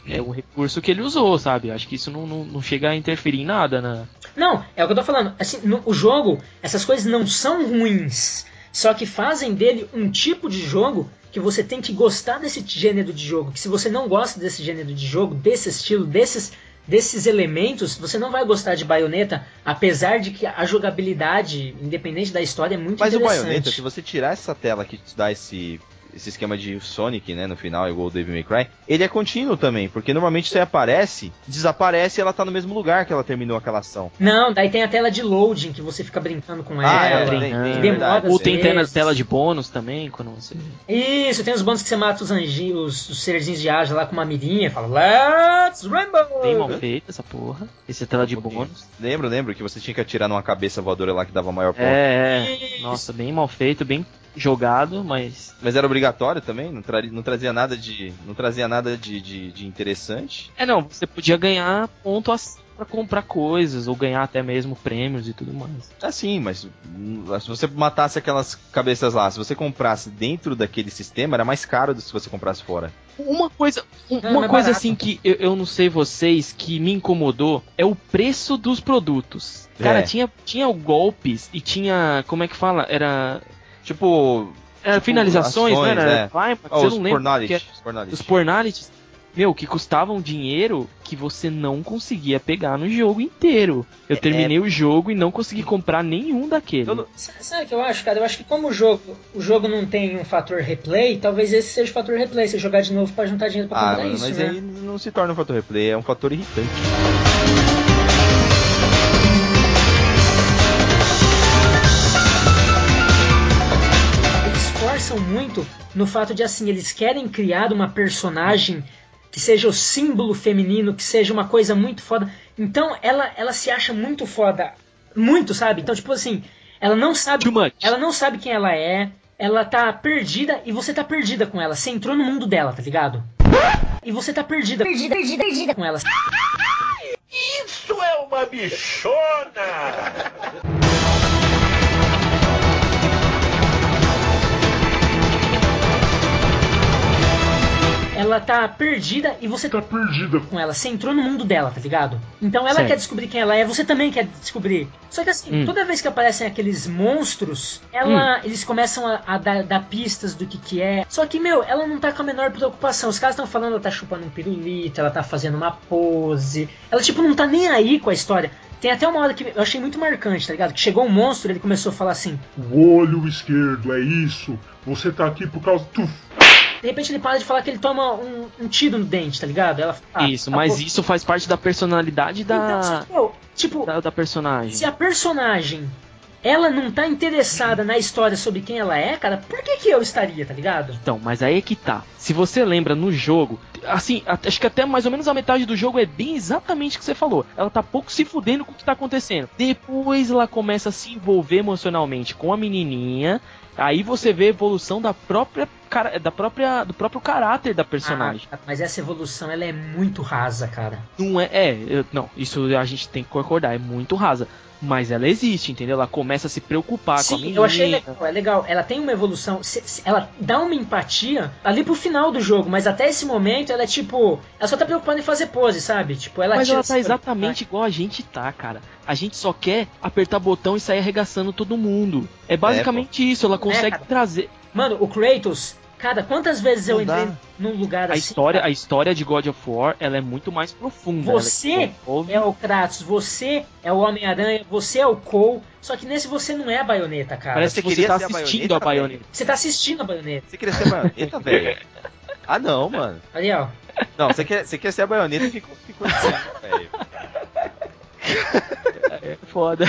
é, um recurso que ele usou, sabe? Acho que isso não, não, não chega a interferir em nada, né? Não, é o que eu tô falando. Assim, no, o jogo, essas coisas não são ruins. Só que fazem dele um tipo de jogo que você tem que gostar desse gênero de jogo. Que se você não gosta desse gênero de jogo, desse estilo, desses, desses elementos, você não vai gostar de Bayonetta, apesar de que a jogabilidade, independente da história, é muito Mas o interessante. Bayonetta, se você tirar essa tela que te dá esse, esse esquema de Sonic, né, no final, igual o Devil May Cry, ele é contínuo também, porque normalmente você aparece, desaparece e ela tá no mesmo lugar que ela terminou aquela ação. Não, daí tem a tela de loading que você fica brincando com Ah, é, ela. tem, treinando. tem, Demora verdade. Ou tem tela, de bônus também, quando você. Isso, tem os bônus que você mata os anjinhos, os serzinhos de Aja lá com uma mirinha e fala Let's Rainbow! Bem mal feita essa porra. Esse é tela de bônus. Lembro, lembro que você tinha que atirar numa cabeça voadora lá que dava maior ponto. É, é. Nossa, bem mal feito, bem jogado, mas. Mas era obrigatório também? Não, tra- não trazia nada de. Não trazia nada de, de, de interessante. É não, você podia ganhar ponto pra comprar coisas, ou ganhar até mesmo prêmios e tudo mais. Assim, mas hum, se você matasse aquelas cabeças lá, se você comprasse dentro daquele sistema, era mais caro do que se você comprasse fora. Uma coisa, um- Não, uma coisa barato. assim que eu, eu não sei vocês que me incomodou é o preço dos produtos. Cara, É. tinha, tinha golpes e tinha. Como é que fala? Era. Tipo. Era Tipo, ações, ações, né? Era é. climax, ó, eu os não lembro. pornality, que os pornality. Os pornalities, meu, que custavam dinheiro que você não conseguia pegar no jogo inteiro. Eu é, terminei é... o jogo e não consegui comprar nenhum daquele. Eu, sabe o que eu acho, cara? Eu acho que como o jogo, o jogo não tem um fator replay, talvez esse seja o fator replay, você jogar de novo para juntar dinheiro pra ah, comprar ah, isso, mas né? aí não se torna um fator replay, é um fator irritante. Eles forçam muito no fato de assim, eles querem criar uma personagem que seja o símbolo feminino, que seja uma coisa muito foda. Então ela, ela se acha muito foda. Muito, sabe? Então, tipo assim, ela não sabe. Ela não sabe quem ela é. Ela tá perdida e você tá perdida com ela. Você entrou no mundo dela, tá ligado? E você tá perdida. Perdida, perdida, perdida com ela. Isso é uma bichona! Ela tá perdida e você tá perdida com ela. Você entrou no mundo dela, tá ligado? Então ela Certo. quer descobrir quem ela é, você também quer descobrir. Só que assim, Hum. toda vez que aparecem aqueles monstros, ela, eles começam a, a dar, dar pistas do que que é. Só que, meu, ela não tá com a menor preocupação. Os caras estão falando, ela tá chupando um pirulito, ela tá fazendo uma pose. Ela, tipo, não tá nem aí com a história. Tem até uma hora que eu achei muito marcante, tá ligado? Que chegou um monstro e ele começou a falar assim. O olho esquerdo, é isso. Você tá aqui por causa. Tu. De repente ele para de falar que ele toma um, um tiro no dente, tá ligado? Ela fala, Isso, tá mas bom. isso faz parte da personalidade Então, da, que, meu, tipo, da, da personagem. se a personagem ela não tá interessada na história sobre quem ela é, cara, por que que eu estaria, tá ligado? Então, mas aí é que tá. Se você lembra no jogo, assim, acho que até mais ou menos a metade do jogo é bem exatamente o que você falou. Ela tá pouco se fudendo com o que tá acontecendo. Depois ela começa a se envolver emocionalmente com a menininha. Aí você vê a evolução da própria da própria do próprio caráter da personagem. Ah, mas essa evolução ela é muito rasa, cara. Não é, é, eu- não, isso a gente tem que concordar, é muito rasa. Mas ela existe, entendeu? Ela começa a se preocupar com a Sim, menina. eu achei legal, é legal. Ela tem uma evolução, se- se- ela dá uma empatia ali pro final do jogo, mas até esse momento ela é tipo, ela só tá preocupada em fazer pose, sabe? Tipo, ela Mas tira ela tá exatamente igual a gente tá, cara. A gente só quer apertar botão e sair arregaçando todo mundo. É basicamente isso, ela consegue cara? trazer. Mano, o Kratos, cara, quantas vezes eu Não entrei dá. num lugar A assim? história, cara? a história de God of War, ela é muito mais profunda. Você ela envolve- é o Kratos, você é o Homem-Aranha, você é o Cole, só que nesse você não é a baioneta, cara. Parece você que você queria tá a assistindo a baioneta, baioneta. Você tá assistindo a baioneta. Você queria ser a baioneta, *laughs* velho? Ah, não, mano. Ali, ó. Não, você quer, você quer ser a baioneta e ficou, ficou assim, *laughs* velho. É foda.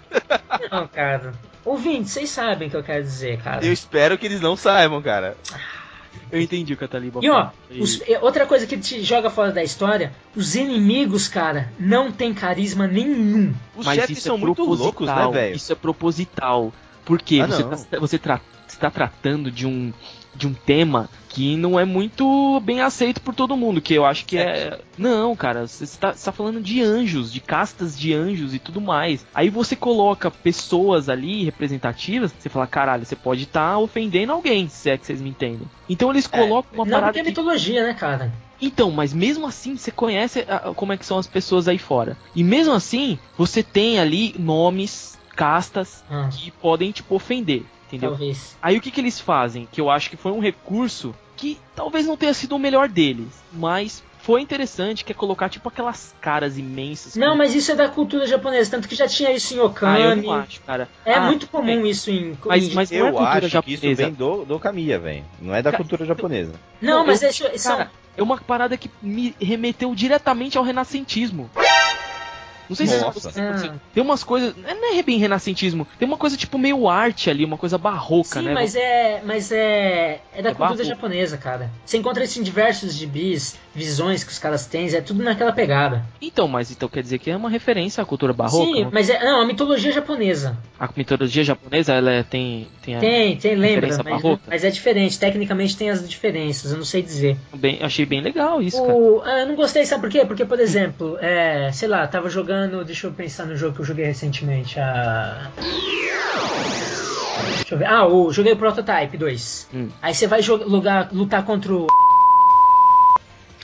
*laughs* Não, cara. Ouvinte, vocês sabem o que eu quero dizer, cara. Eu espero que eles não saibam, cara. Eu entendi o que a Taliba E ó, os- é, outra coisa que te joga fora da história, os inimigos, cara, não tem carisma nenhum. Os Mas chefes isso são é muito proposital, loucos, né, velho? Isso é proposital. Porque Ah, você, não. tá, você, tra- você tá tratando de um, de um tema que não é muito bem aceito por todo mundo. Que eu acho que é. Não, cara, você está tá falando de anjos, de castas de anjos e tudo mais. Aí você coloca pessoas ali representativas, você fala, caralho, você pode estar ofendendo alguém, se é que vocês me entendem. Então eles colocam uma não, parada. porque é que- mitologia, né, cara? então, mas mesmo assim você conhece a- como é que são as pessoas aí fora. E mesmo assim, você tem ali nomes, castas Ah, que podem tipo ofender, entendeu? talvez. Aí o que que eles fazem? Que eu acho que foi um recurso que talvez não tenha sido o melhor deles, mas foi interessante, que é colocar tipo aquelas caras imensas. Não, mas isso é da cultura japonesa, tanto que já tinha isso em ah, eu Okami. não acho, cara. é Ah, muito comum bem. isso em. Mas- mas- não é Eu cultura acho que isso japonesa. vem do, do Kamiya, velho. Não é da Ca- cultura japonesa. Não, Não, mas eu- isso Cara, é uma parada que me remeteu diretamente ao renascentismo. Não sei Nossa. se você, Ah. tem umas coisas, não é bem renascentismo, tem uma coisa tipo meio arte ali, uma coisa barroca, Sim, né? mas é, mas é, é da É cultura barroco. japonesa, cara. Você encontra isso em diversos gibis, visões que os caras têm, é tudo naquela pegada. Então, mas então quer dizer que é uma referência à cultura barroca? Sim, mas é, não, a mitologia japonesa. A mitologia japonesa, ela é- tem tem, a- Tem, tem, lembra, mas, barroca? mas é diferente. Tecnicamente tem as diferenças, eu não sei dizer. bem, achei bem legal isso, cara. O, ah, eu não gostei, sabe por quê? Porque, por exemplo, é, sei lá, tava jogando. Deixa eu pensar no jogo que eu joguei recentemente. A. Deixa eu ver. Ah, o, joguei o Prototype 2. Hum. Aí você vai jogar, lutar contra o.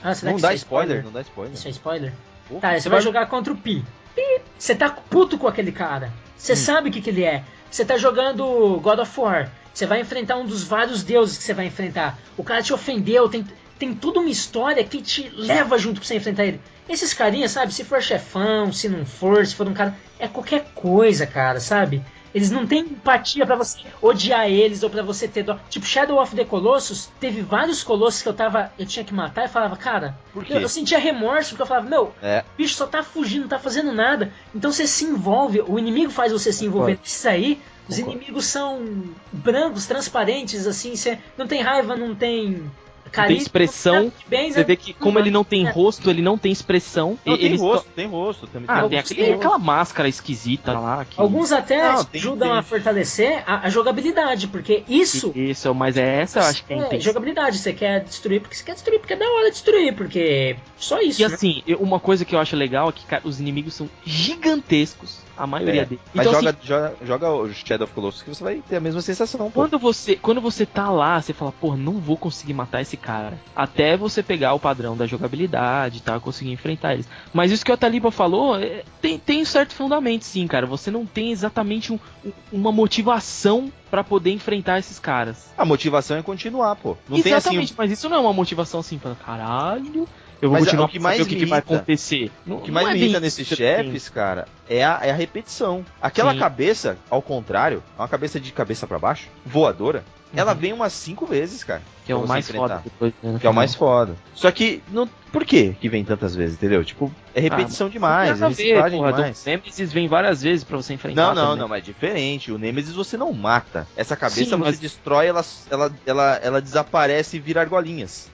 Ah, será Não que dá isso é spoiler, não dá spoiler. Isso é spoiler? Tá, você vai jogar contra o Pi. Pi. Você tá puto com aquele cara. Você sabe o que, que ele é. Você tá jogando God of War. Você vai enfrentar um dos vários deuses que você vai enfrentar. O cara te ofendeu, tem, tem toda uma história que te leva junto pra você enfrentar ele. Esses carinhas, sabe? Se for chefão, se não for, se for um cara. É qualquer coisa, cara, sabe? Eles não têm empatia pra você odiar eles ou pra você ter dó. Tipo, Shadow of the Colossus, teve vários colossos que eu tava. Eu tinha que matar e falava, cara. Por quê? Eu, eu sentia remorso, porque eu falava, meu, É. o bicho só tá fugindo, não tá fazendo nada. Então você se envolve, o inimigo faz você se envolver nisso aí, Os inimigos são brancos, transparentes, assim, você não tem raiva, não tem carisma. tem expressão. tem Você vê que como ele não tem rosto, ele não tem expressão. Não, e- tem rosto, tem rosto. Também Ah, tem tem rosto. aquele- aquela máscara esquisita lá. Que... Alguns até Não, tem- ajudam tem. a fortalecer a, a jogabilidade, porque isso Isso, mas é essa eu acho que é, é jogabilidade. Você quer destruir porque você quer destruir, porque é da hora destruir, porque só isso. E né? assim, uma coisa que eu acho legal é que cara, os inimigos são gigantescos, a maioria É, deles. Mas Então, joga, assim, joga, joga o Shadow of Colossus que você vai ter a mesma sensação, pô. quando você, quando você tá lá, você fala, pô, não vou conseguir matar esse cara. Até você pegar o padrão da jogabilidade e tal, conseguir enfrentar eles. Mas isso que o Taliba falou, é, tem, tem um certo fundamento, sim, cara. Você não tem exatamente um- um- uma motivação pra poder enfrentar esses caras. A motivação é continuar, pô. Não tem assim. Exatamente, mas isso não é uma motivação assim, pra caralho. Eu vou Mas continuar o que mais o que, que vai acontecer. O que mais é me bem irrita nesses chefes, cara, é a, é a repetição. Aquela Sim. cabeça, ao contrário, é uma cabeça de cabeça pra baixo, voadora, ela vem umas cinco vezes, cara. Que é o mais enfrentar. foda depois. né, Que é o mais foda. Só que, não, por que que vem tantas vezes, entendeu? Tipo, é repetição Ah, demais, é a ver, reciclagem porra, demais. Nemesis vem várias vezes pra você enfrentar. Não, não, também. não, mas é diferente. O Nemesis você não mata. Essa cabeça Sim, você mas- destrói, ela, ela, ela, ela desaparece e vira argolinhas.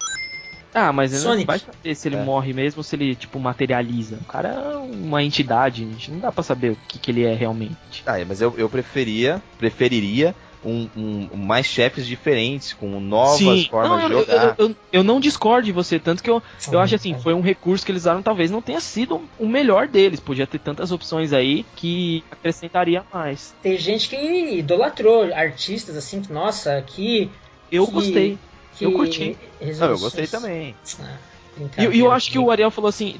Ah, mas não Sonic. vai saber se ele É. morre mesmo ou se ele, tipo, materializa. O cara é uma entidade, gente. Não dá pra saber o que, que ele é realmente. Ah, é, mas eu, eu preferia, preferiria um, um- mais chefes diferentes, com novas formas não, de eu, jogar. eu- eu- eu não discordo de você, tanto que eu, eu acho assim, foi um recurso que eles usaram, talvez não tenha sido o melhor deles. Podia ter tantas opções aí que acrescentaria mais. Tem gente que idolatrou artistas assim, que, nossa, que. Eu que- gostei. Que Eu curti. Não, eu resoluções- gostei também. Ah, E e brincadeira. eu, acho que o Ariel falou assim,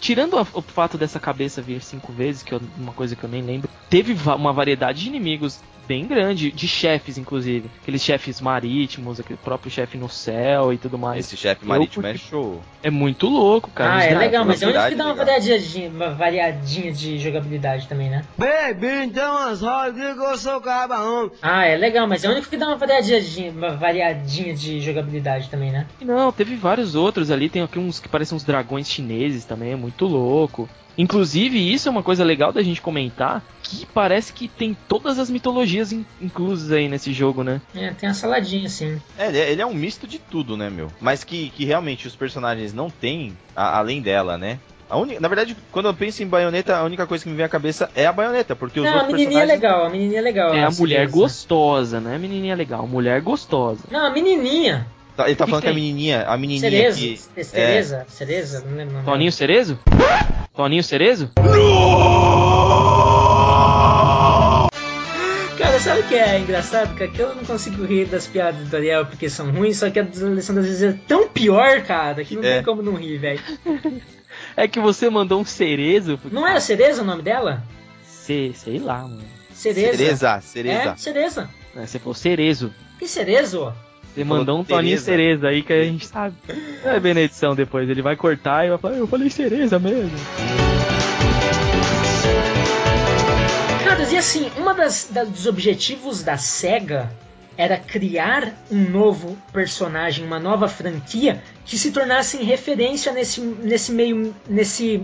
tirando a- o fato dessa cabeça vir cinco vezes, que é uma coisa que eu nem lembro, teve va- uma variedade de inimigos bem grande, de chefes, inclusive. Aqueles chefes marítimos, aquele próprio chefe no céu e tudo mais. Esse chefe Eu marítimo é show. É muito louco, cara. Ah, é legal, mas é onde que dá uma variadinha, uma variadinha de jogabilidade também, né? Baby, então as rodas que eu sou cabarão. Ah, é legal, mas é onde que dá uma variadinha, uma variadinha de jogabilidade também, né? Não, teve vários outros ali. Tem aqui uns que parecem uns dragões chineses também, é muito louco. Inclusive, isso é uma coisa legal da gente comentar, que parece que tem todas as mitologias in- inclusas aí nesse jogo, né? É, tem uma saladinha assim. É, ele é, ele é um misto de tudo, né, meu? Mas que, que realmente os personagens não têm, a- além dela, né? A única, na verdade, quando eu penso em baioneta, a única coisa que me vem à cabeça é a baioneta, porque os Não, a outros menininha é personagens. legal, a menininha é legal. É a mulher gostosa, né? Menininha legal, mulher gostosa. Não, a menininha. Tá, Ele tá Que falando que, que a tem? menininha, a menininha Cereza. que. Cereza? Cereza? Não lembro o nome. Toninho Cerezo? Toninho Cerezo? Cara, sabe o que é engraçado? cara? Que eu não consigo rir das piadas do Ariel porque são ruins, só que a Alessandro às vezes é tão pior, cara, que não É. tem como não rir, velho. *laughs* É que você mandou um cerezo. Não era Cereza o nome dela? Sei, sei lá, mano. Cereza. Cereza, cereza. É, Cereza. É, Você falou cerezo. Que Cerezo? Você mandou um Toninho Tereza. Cereza aí que a gente sabe. Vai ver na edição depois. Ele vai cortar e vai falar, eu falei Cereza mesmo. Cara, e assim, uma das, das- dos objetivos da SEGA era criar um novo personagem, uma nova franquia que se tornasse referência nesse, nesse meio. nesse.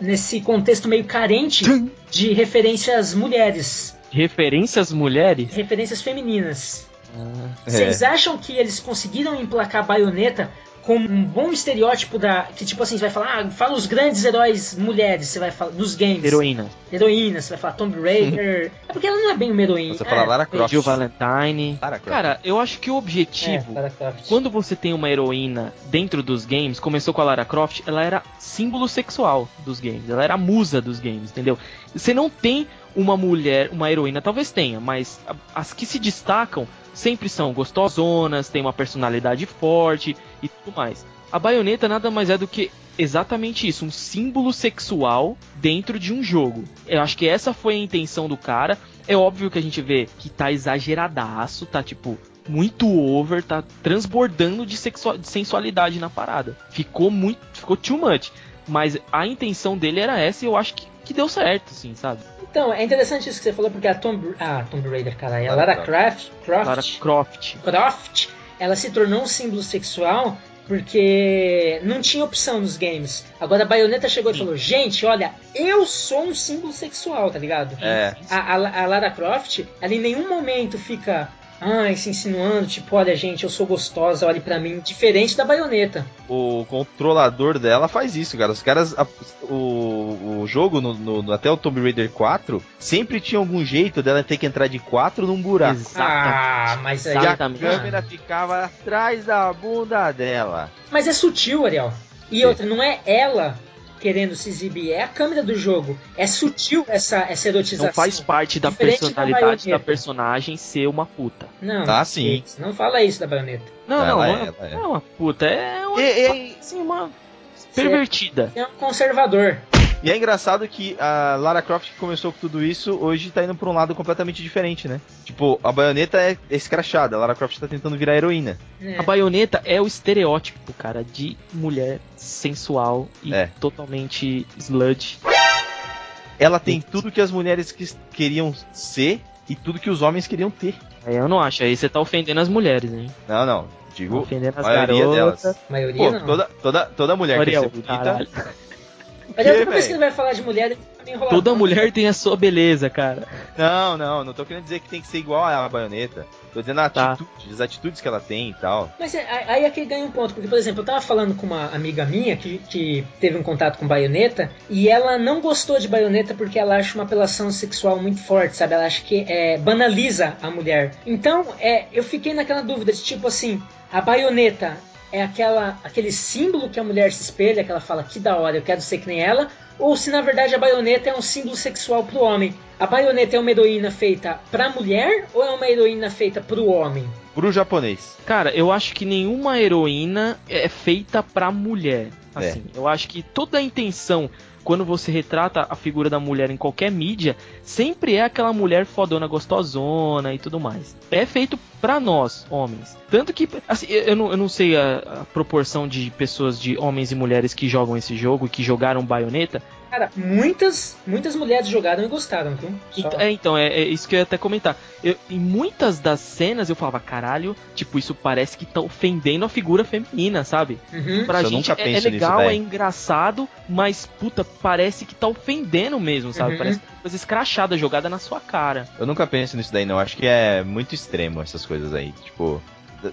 nesse contexto meio carente de referências mulheres, Referências mulheres? referências femininas. Ah, É. Vocês acham que eles conseguiram emplacar a baioneta como um bom estereótipo da. Que tipo assim, você vai falar, ah, fala os grandes heróis mulheres, você vai falar dos games. heroína. Heroína, você vai falar Tomb Raider. *laughs* é porque ela não é bem uma heroína. Você fala é, Lara Croft. Jill Valentine. Lara Croft. Cara, eu acho que o objetivo É, Lara Croft. Quando você tem uma heroína dentro dos games, começou com a Lara Croft, ela era símbolo sexual dos games, ela era a musa dos games, entendeu? Você não tem uma mulher, uma heroína, talvez tenha, mas as que se destacam sempre são gostosonas, têm uma personalidade forte e tudo mais. A baioneta nada mais é do que exatamente isso, um símbolo sexual dentro de um jogo. Eu acho que essa foi a intenção do cara. É óbvio que a gente vê que tá exageradaço, tá tipo muito over, tá transbordando de, de sensualidade na parada. Ficou muito, ficou too much. Mas a intenção dele era essa e eu acho que, que deu certo, assim, sabe? Então, é interessante isso que você falou, porque a Tomb, ah, Tomb Raider, caralho, a Lara Lara Croft, Croft, Lara Croft. Croft, ela se tornou um símbolo sexual porque não tinha opção nos games. Agora a Bayonetta chegou e falou: Gente, olha, eu sou um símbolo sexual, tá ligado? É. A, a- a Lara Croft, ela em nenhum momento fica. Ai, se insinuando, tipo, olha, gente, eu sou gostosa, olhe pra mim. Diferente da baioneta. O controlador dela faz isso, cara. Os caras. a- o, o jogo, no, no- no- até o Tomb Raider 4, sempre tinha algum jeito dela ter que entrar de 4 num buraco. Ah, mas aí. E a Exatamente. câmera ficava atrás da bunda dela. Mas é sutil, Ariel. E outra, não é ela querendo se exibir, é a câmera do jogo. É sutil essa, essa erotização. Não faz parte da Diferente da personalidade da, baioneta. personagem ser uma puta. Não, Ah, sim. Não fala isso da baioneta. Não, Ela não, é, não é, ela é. é uma puta, é uma, E, e- assim, uma pervertida. É um conservador. E é engraçado que a Lara Croft que começou com tudo isso, hoje tá indo pra um lado completamente diferente, né? Tipo, a baioneta é escrachada, a Lara Croft tá tentando virar heroína. né? A baioneta é o estereótipo, cara, de mulher sensual e É. totalmente sludge. Ela tem tudo que as mulheres que queriam ser e tudo que os homens queriam ter. Aí eu não acho, aí você tá ofendendo as mulheres, hein? Não, não. Tá Digo, ofendendo a as maioria garotas. delas. A maioria Pô, não. toda, toda, toda mulher quer Ariel, ser bonita. caralho. Mas toda Que, vez que ele vai falar de mulher, ele fica meio enrolado. Toda mulher tem a sua beleza, cara. Não, não, não tô querendo dizer que tem que ser igual a baioneta. Tô dizendo a Tá. atitude, as atitudes que ela tem e tal. Mas é, aí aqui ganha um ponto, porque, por exemplo, eu tava falando com uma amiga minha que, que teve um contato com baioneta e ela não gostou de baioneta porque ela acha uma apelação sexual muito forte, sabe? Ela acha que é, banaliza a mulher. Então, é, eu fiquei naquela dúvida de tipo assim, a baioneta é aquela, aquele símbolo que a mulher se espelha, que ela fala que da hora, eu quero ser que nem ela, ou se na verdade a baioneta é um símbolo sexual pro homem. A baioneta é uma heroína feita pra mulher ou é uma heroína feita pro homem? Pro japonês. Cara, eu acho que nenhuma heroína é feita pra mulher. É. Assim, eu acho que toda a intenção quando você retrata a figura da mulher em qualquer mídia, sempre é aquela mulher fodona gostosona e tudo mais. É feito pra nós, homens. Tanto que, assim, eu não, eu não sei a, a proporção de pessoas, de homens e mulheres que jogam esse jogo e que jogaram baioneta. Cara, muitas, muitas mulheres jogaram e gostaram, viu? Só- Então, é, então, é, é isso que eu ia até comentar. Eu- em muitas das cenas eu falava, caralho, tipo, isso parece que tá ofendendo a figura feminina, sabe? Uhum. Pra eu gente nunca é, é penso nisso, legal, é engraçado, mas puta, parece que tá ofendendo mesmo, sabe? Uhum. Parece que coisa escrachada, jogada na sua cara. Eu nunca penso nisso daí, não. Acho que é muito extremo essas coisas aí. Tipo,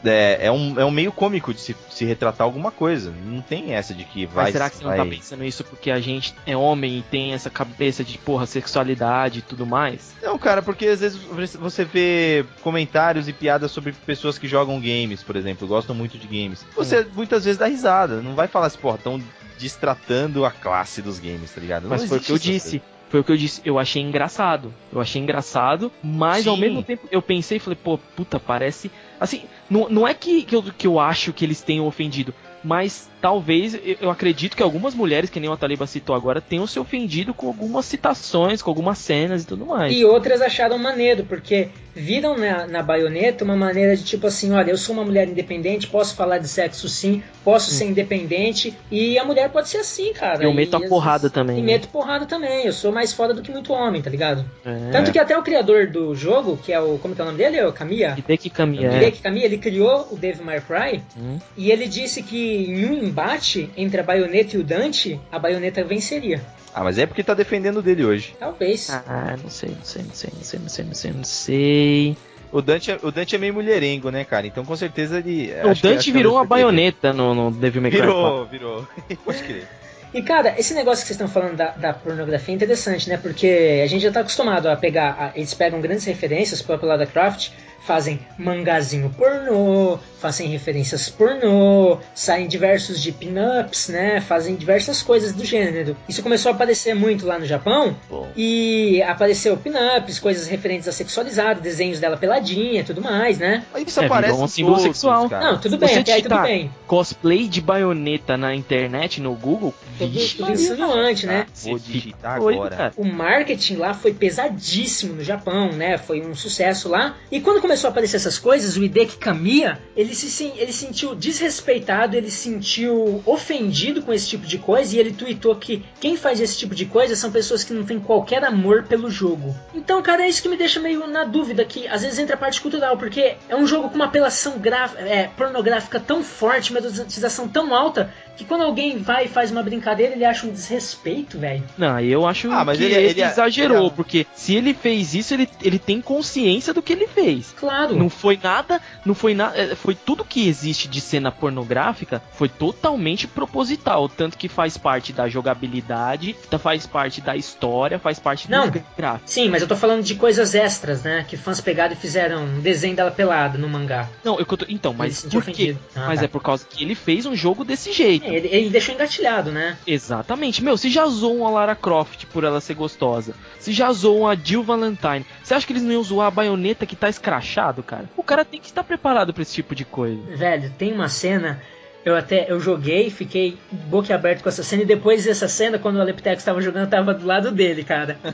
é, é um, é um meio cômico de se, se retratar alguma coisa. Não tem essa de que vai. mas será que você vai... não tá pensando isso porque a gente é homem e tem essa cabeça de, porra, sexualidade e tudo mais? Não, cara, porque às vezes você vê comentários e piadas sobre pessoas que jogam games, por exemplo, gostam muito de games. Você muitas vezes dá risada, não vai falar assim, porra, tão distratando a classe dos games, tá ligado? Não Mas foi o que eu disse. Foi o que eu disse. Eu achei engraçado. Eu achei engraçado, mas ao Sim. mesmo tempo eu pensei e falei, pô, puta, parece. Assim, não, não é que, que, eu, que eu acho que eles tenham ofendido, mas talvez eu, acredito que algumas mulheres, que nem o Taliba citou agora, tenham se ofendido com algumas citações, com algumas cenas e tudo mais. E outras acharam maneiro, porque viram na, na baioneta uma maneira de tipo assim: olha, eu sou uma mulher independente, posso falar de sexo sim, posso ser independente, e a mulher pode ser assim, cara. Eu meto E a porrada vezes- também, E né? meto porrada também, eu sou mais foda do que muito homem, tá ligado? É. Tanto que até o criador do jogo, que é o. Como que é o nome dele? É o Kamiya? Hideki Kamiya. Hideki Kamiya, ele criou o Devil May Cry Hum. e ele disse que em um embate entre a baioneta e o Dante, a baioneta venceria. Ah, mas é porque tá defendendo dele hoje. Talvez. Ah, não sei, não sei, não sei, não sei, não sei, não sei, não sei. O Dante, é- o Dante é meio mulherengo, né, cara? Então com certeza ele. o acho que- Dante acho que virou uma por baioneta no, no Devil May. Cry 4. Virou, virou. *laughs* Pode crer. E cara, esse negócio que vocês estão falando da, da pornografia é interessante, né? Porque a gente já tá acostumado a pegar. a- eles pegam grandes referências, o próprio Lara Croft, fazem mangazinho pornô, fazem referências pornô, saem diversos de pin-ups, né? Fazem diversas coisas do gênero. Isso começou a aparecer muito lá no Japão. Bom. E apareceu pin-ups, coisas referentes a sexualizado, desenhos dela peladinha e tudo mais, né? Isso É, aparece um símbolo todos, sexual. cara. Não, tudo bem, você até aí tudo bem. Cosplay de baioneta na internet, no Google, Tudo, vixe, tudo insinuante, né? Vou digitar agora. o marketing lá foi pesadíssimo no Japão, né? Foi um sucesso lá. E quando começou a aparecer essas coisas, o Hideki Kamiya, ele se ele sentiu desrespeitado, ele se sentiu ofendido com esse tipo de coisa e ele tweetou que quem faz esse tipo de coisa são pessoas que não têm qualquer amor pelo jogo. Então, cara, é isso que me deixa meio na dúvida que às vezes entra a parte cultural, porque é um jogo com uma apelação é, pornográfica tão forte, uma erotização tão alta, que quando alguém vai e faz uma brincadeira, ele acha um desrespeito, velho. Não, eu acho Ah, mas que ele- ele, ele- exagerou, ele- porque se ele fez isso, ele, ele tem consciência do que ele fez. Claro. Não foi nada, não foi nada, foi tudo que existe de cena pornográfica foi totalmente proposital, tanto que faz parte da jogabilidade, tá- faz parte da história, faz parte Não. dos gráficos. Sim, mas eu tô falando de coisas extras, né? Que fãs pegaram e fizeram um desenho dela pelada no mangá. Não, eu, tô- então, mas por quê? Ah, mas tá. é por causa que ele fez um jogo desse jeito. É, Ele, ele deixou engatilhado, né? Exatamente. Meu, se já zoam a Lara Croft por ela ser gostosa, se já zoam a Jill Valentine, você acha que eles não iam zoar a baioneta que tá escrachado, cara? O cara tem que estar preparado pra esse tipo de coisa. Velho, tem uma cena. Eu até eu joguei, fiquei boca aberta com essa cena e depois dessa cena, quando o Aleptex estava jogando, eu tava do lado dele, cara. *laughs*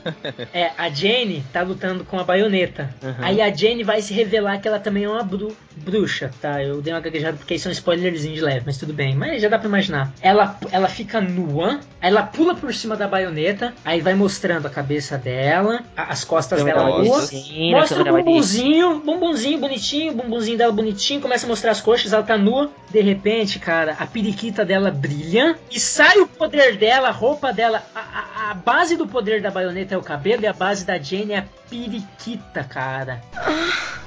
É, a Jane tá lutando com a baioneta. Uhum. Aí a Jane vai se revelar que ela também é uma bru- bruxa, tá? Eu dei uma gaguejada porque isso é um spoilerzinho de leve, mas tudo bem. Mas já dá pra imaginar. Ela, ela fica nua, aí ela pula por cima da baioneta, aí vai mostrando a cabeça dela, a- as costas Câmera dela nuas. descendo, Mostra o bumbumzinho, bumbumzinho bonitinho, bumbumzinho dela bonitinho, começa a mostrar as coxas, ela tá nua. De repente, cara, a periquita dela brilha e sai o poder dela, a roupa dela. A, a- a base do poder da baioneta é o cabelo e a base da Jane é a periquita, cara.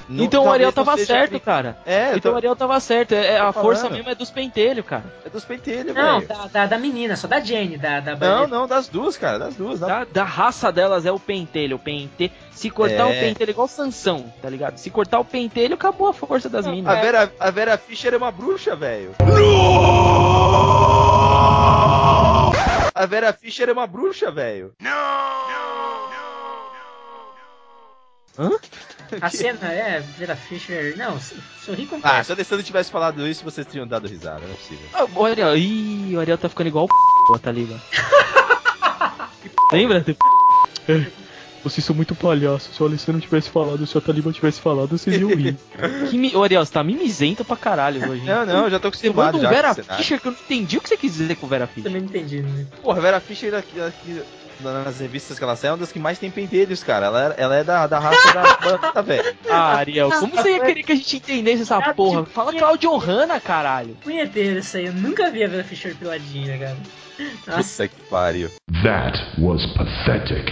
Não- então o talvez Ariel não tava certo, cara. É, Então tô- o Ariel tava certo. É, é- a força mesmo é dos pentelhos, cara. é dos pentelhos, Não, velho. da, da, da menina, só da Jane, da, da Não, baioneta. não, das duas, cara, das duas. da- Da, da raça delas é o pentelho. O pente... Se cortar É. o pentelho é igual Sansão, tá ligado? Se cortar o pentelho, acabou a força das A minas. Vera, a Vera Fischer é uma bruxa, velho. A Vera Fischer é uma bruxa, velho. A cena é Vera Fischer. Não, sorri com Ah, se a Alessandro tivesse falado isso, vocês teriam dado risada, não é possível. Ah, o Ariel, ih, o Ariel tá ficando igual o *laughs* tá ligado? *laughs* Lembra? É, *laughs* Vocês são muito palhaços. Se o Alessandro tivesse falado, se o Taliban tivesse falado, vocês iam rir. *laughs* que mi... Ô, Ariel, você tá mimizento pra caralho hoje. Não, não, eu já tô Você manda acostumado um já Vera. Fischer que eu não entendi o que você quis dizer com Vera Fischer. Também não entendi, né? Porra, a Vera Fischer aqui, aqui nas revistas que ela sai é uma das que mais tem pentelhos, cara. Ela, é- ela é da, da raça da *laughs* banda, velho. Ah, Ariel, como você ia querer que a gente entendesse essa porra? Fala Claudio Hanna, caralho. Punheteiro isso aí, eu nunca vi a Vera Fischer piladinha, cara. Nossa, Puta que pariu. That was pathetic.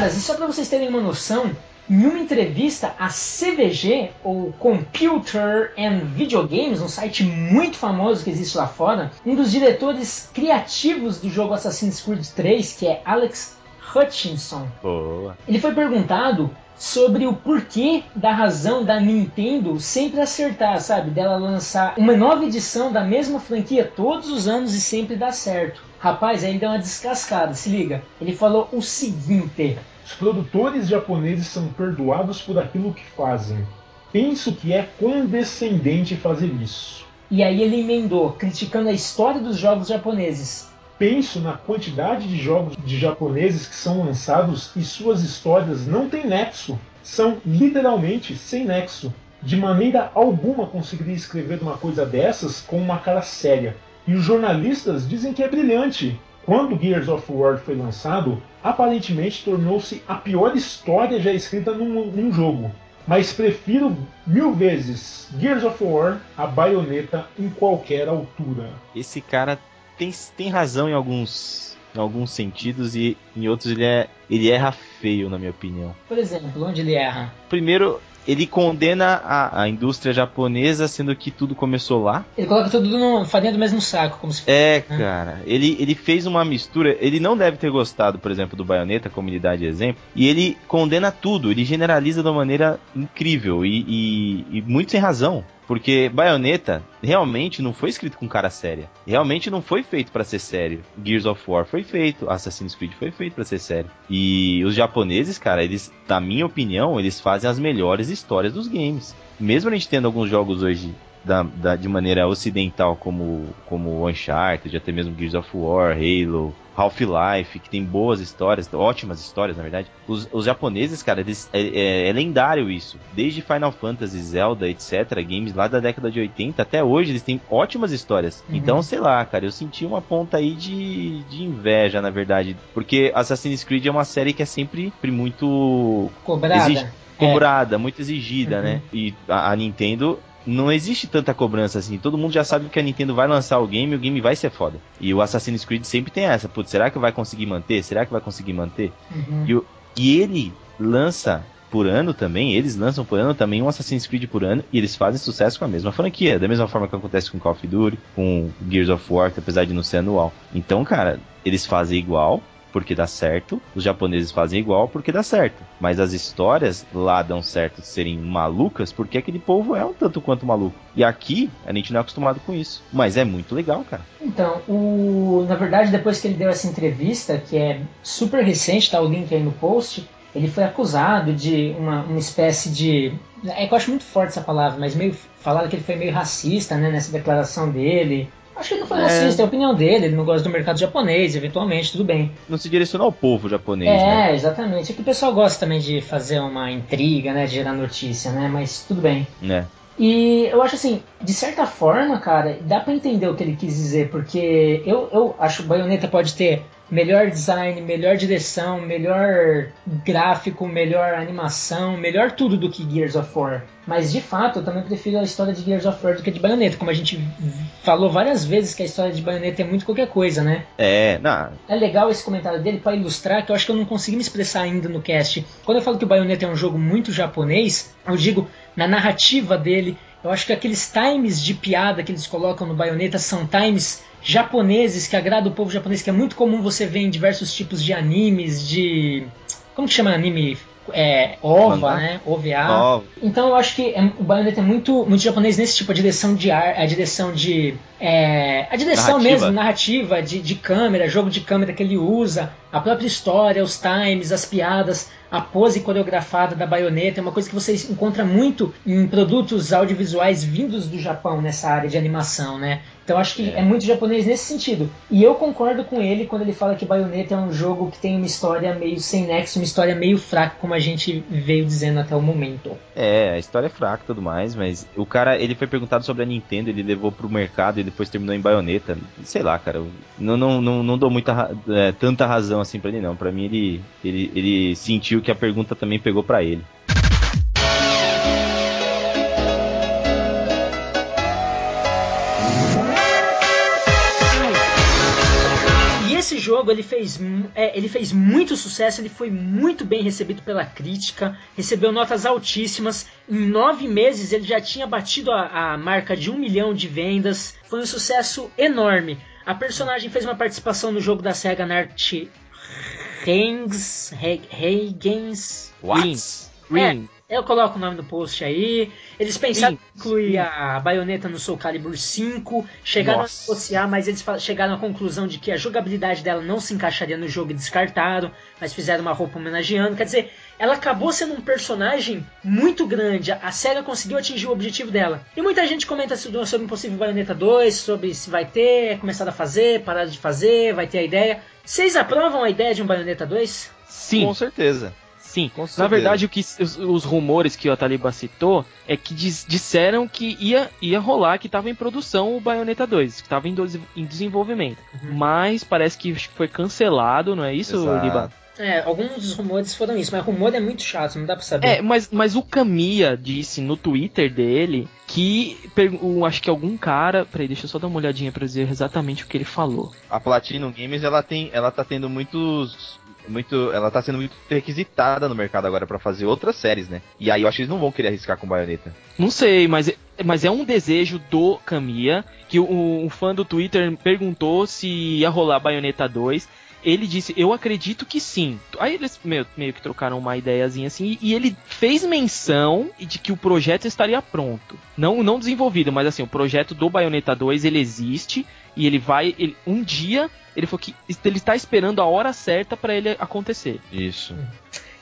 Caras, e só pra vocês terem uma noção, em uma entrevista à CVG, ou Computer and Videogames, um site muito famoso que existe lá fora, um dos diretores criativos do jogo Assassin's Creed 3, que é Alex Hutchinson, Boa. ele foi perguntado sobre o porquê da razão da Nintendo sempre acertar, sabe? Dela lançar uma nova edição da mesma franquia todos os anos e sempre dar certo. Rapaz, ele deu uma descascada, se liga. Ele falou o seguinte: Os produtores japoneses são perdoados por aquilo que fazem. Penso que é condescendente fazer isso. E aí ele emendou, criticando a história dos jogos japoneses. Penso na quantidade de jogos de japoneses que são lançados e suas histórias não têm nexo. São literalmente sem nexo. De maneira alguma conseguiria escrever uma coisa dessas com uma cara séria. E os jornalistas dizem que é brilhante. Quando Gears of War foi lançado, aparentemente tornou-se a pior história já escrita num, num jogo. Mas prefiro mil vezes Gears of War a baioneta em qualquer altura. Esse cara tem, tem razão em alguns, em alguns sentidos e em outros ele, é, ele erra feio, na minha opinião. Por exemplo, onde ele erra? Primeiro, ele condena a, a indústria japonesa, sendo que tudo começou lá. Ele coloca tudo no farinha do mesmo saco, como se É, cara, ele, ele fez uma mistura. Ele não deve ter gostado, por exemplo, do Bayonetta, comunidade exemplo, e ele condena tudo, ele generaliza de uma maneira incrível e, e, e muito sem razão. Porque Bayonetta realmente não foi escrito com cara séria. Realmente não foi feito pra ser sério. Gears of War foi feito, Assassin's Creed foi feito pra ser sério. E os japoneses, cara, eles, na minha opinião, eles fazem as melhores histórias dos games. Mesmo a gente tendo alguns jogos hoje da, da- de maneira ocidental como, como Uncharted, até mesmo Gears of War, Halo, Half-Life, que tem boas histórias, ótimas histórias, na verdade. Os, os japoneses, cara, eles, é, é- é lendário isso. Desde Final Fantasy, Zelda, etc., games lá da década de 80 até hoje, eles têm ótimas histórias. Uhum. Então, sei lá, cara, eu senti uma ponta aí de, de inveja, na verdade. Porque Assassin's Creed é uma série que é sempre muito Cobrada. Exige- cobrada, muito exigida, Uhum. né? E a, a Nintendo não existe tanta cobrança assim. Todo mundo já sabe que a Nintendo vai lançar o game e o game vai ser foda. E o Assassin's Creed sempre tem essa. Putz, será que vai conseguir manter? Será que vai conseguir manter? Uhum. E, o- e ele lança por ano também, eles lançam por ano também um Assassin's Creed por ano e eles fazem sucesso com a mesma franquia, da mesma forma que acontece com Call of Duty, com Gears of War, apesar de não ser anual. Então, cara, eles fazem igual porque dá certo, os japoneses fazem igual porque dá certo. Mas as histórias lá dão certo de serem malucas porque aquele povo é um tanto quanto maluco. E aqui a gente não é acostumado com isso, mas é muito legal, cara. Então, o, na verdade, depois que ele deu essa entrevista, que é super recente, tá o link aí no post, ele foi acusado de uma, uma espécie de. É que eu acho muito forte essa palavra, mas meio falaram que ele foi meio racista, né, nessa declaração dele. Acho que ele não foi É. racista, é a opinião dele, ele não gosta do mercado japonês, eventualmente, tudo bem. Não se direcionou ao povo japonês, É, né? exatamente. É que o pessoal gosta também de fazer uma intriga, né, de gerar notícia, né, mas tudo bem. Né? E eu acho assim, de certa forma, cara, dá pra entender o que ele quis dizer, porque eu, eu acho que o Bayonetta pode ter melhor design, melhor direção, melhor gráfico, melhor animação, melhor tudo do que Gears of War. Mas de fato, eu também prefiro a história de Gears of War do que de Bayonetta, como a gente falou várias vezes que a história de Bayonetta é muito qualquer coisa, né? É, não, É legal esse comentário dele para ilustrar que eu acho que eu não consegui me expressar ainda no cast. Quando eu falo que o Bayonetta é um jogo muito japonês, eu digo na narrativa dele. Eu acho que aqueles times de piada que eles colocam no Bayonetta são times japoneses que agradam o povo japonês, que é muito comum você ver em diversos tipos de animes, de. Como que chama anime? É, OVA, Mangá? né? OVA. Ó, Então eu acho que é- o Bayonetta é muito, muito japonês nesse tipo, a direção de ar, a direção de. É, a direção Narrativa. mesmo, narrativa, de, de câmera, jogo de câmera que ele usa, a própria história, os times, as piadas, a pose coreografada da baioneta, é uma coisa que você encontra muito em produtos audiovisuais vindos do Japão nessa área de animação, né? Então acho que é. muito japonês nesse sentido. E eu concordo com ele quando ele fala que Bayonetta é um jogo que tem uma história meio sem nexo, uma história meio fraca, como a gente veio dizendo até o momento. É, a história é fraca e tudo mais, mas o cara, ele foi perguntado sobre a Nintendo, ele levou pro mercado e depois terminou em baioneta. Sei lá, cara, não, não, não, não dou muita, é, tanta razão assim pra ele não. Pra mim ele, ele, ele sentiu que a pergunta também pegou pra ele. Jogo ele fez, é, ele fez muito sucesso, ele foi muito bem recebido pela crítica, recebeu notas altíssimas. Em nove meses ele já tinha batido a, a marca de um milhão de vendas. Foi um sucesso enorme. A personagem fez uma participação no jogo da Sega Nart Rings, Regens, Rings. É, Ring. eu coloco o nome do post aí. Eles pensaram em incluir a baioneta no Soul Calibur 5, chegaram Nossa. a negociar, mas eles chegaram à conclusão de que a jogabilidade dela não se encaixaria no jogo e descartaram, mas fizeram uma roupa homenageando. Quer dizer, ela acabou sendo um personagem muito grande. A SEGA conseguiu atingir o objetivo dela. E muita gente comenta sobre sobre um possível Bayonetta 2, sobre se vai ter, começar a fazer, parar de fazer, vai ter a ideia. Vocês aprovam a ideia de um Bayonetta 2? Sim, Com certeza. Sim. Na verdade, o que os, os rumores que o Ataliba citou é que dis- disseram que ia, ia rolar, que estava em produção o Bayonetta 2, que estava em, em desenvolvimento. Mas parece que foi cancelado, não é isso, Exato. Liba? É, alguns dos rumores foram isso, mas rumor é muito chato, não dá pra saber. É, mas, mas o Kamiya disse no Twitter dele que acho que algum cara. Peraí, deixa eu só dar uma olhadinha pra dizer exatamente o que ele falou. A Platinum Games, ela tem, ela tá tendo muitos muito, ela tá sendo muito requisitada no mercado agora pra fazer outras séries, né? E aí eu acho que eles não vão querer arriscar com baioneta. Não sei, mas, é- mas é um desejo do Kamiya que o, um fã do Twitter perguntou se ia rolar Bayonetta 2. Ele disse, eu acredito que sim. Aí eles meio, meio que trocaram uma ideiazinha assim, e ele fez menção de que o projeto estaria pronto. Não, não desenvolvido, mas assim, o projeto do Bayonetta 2 ele existe e ele vai. ele- um dia ele falou que ele está esperando a hora certa para ele acontecer. Isso.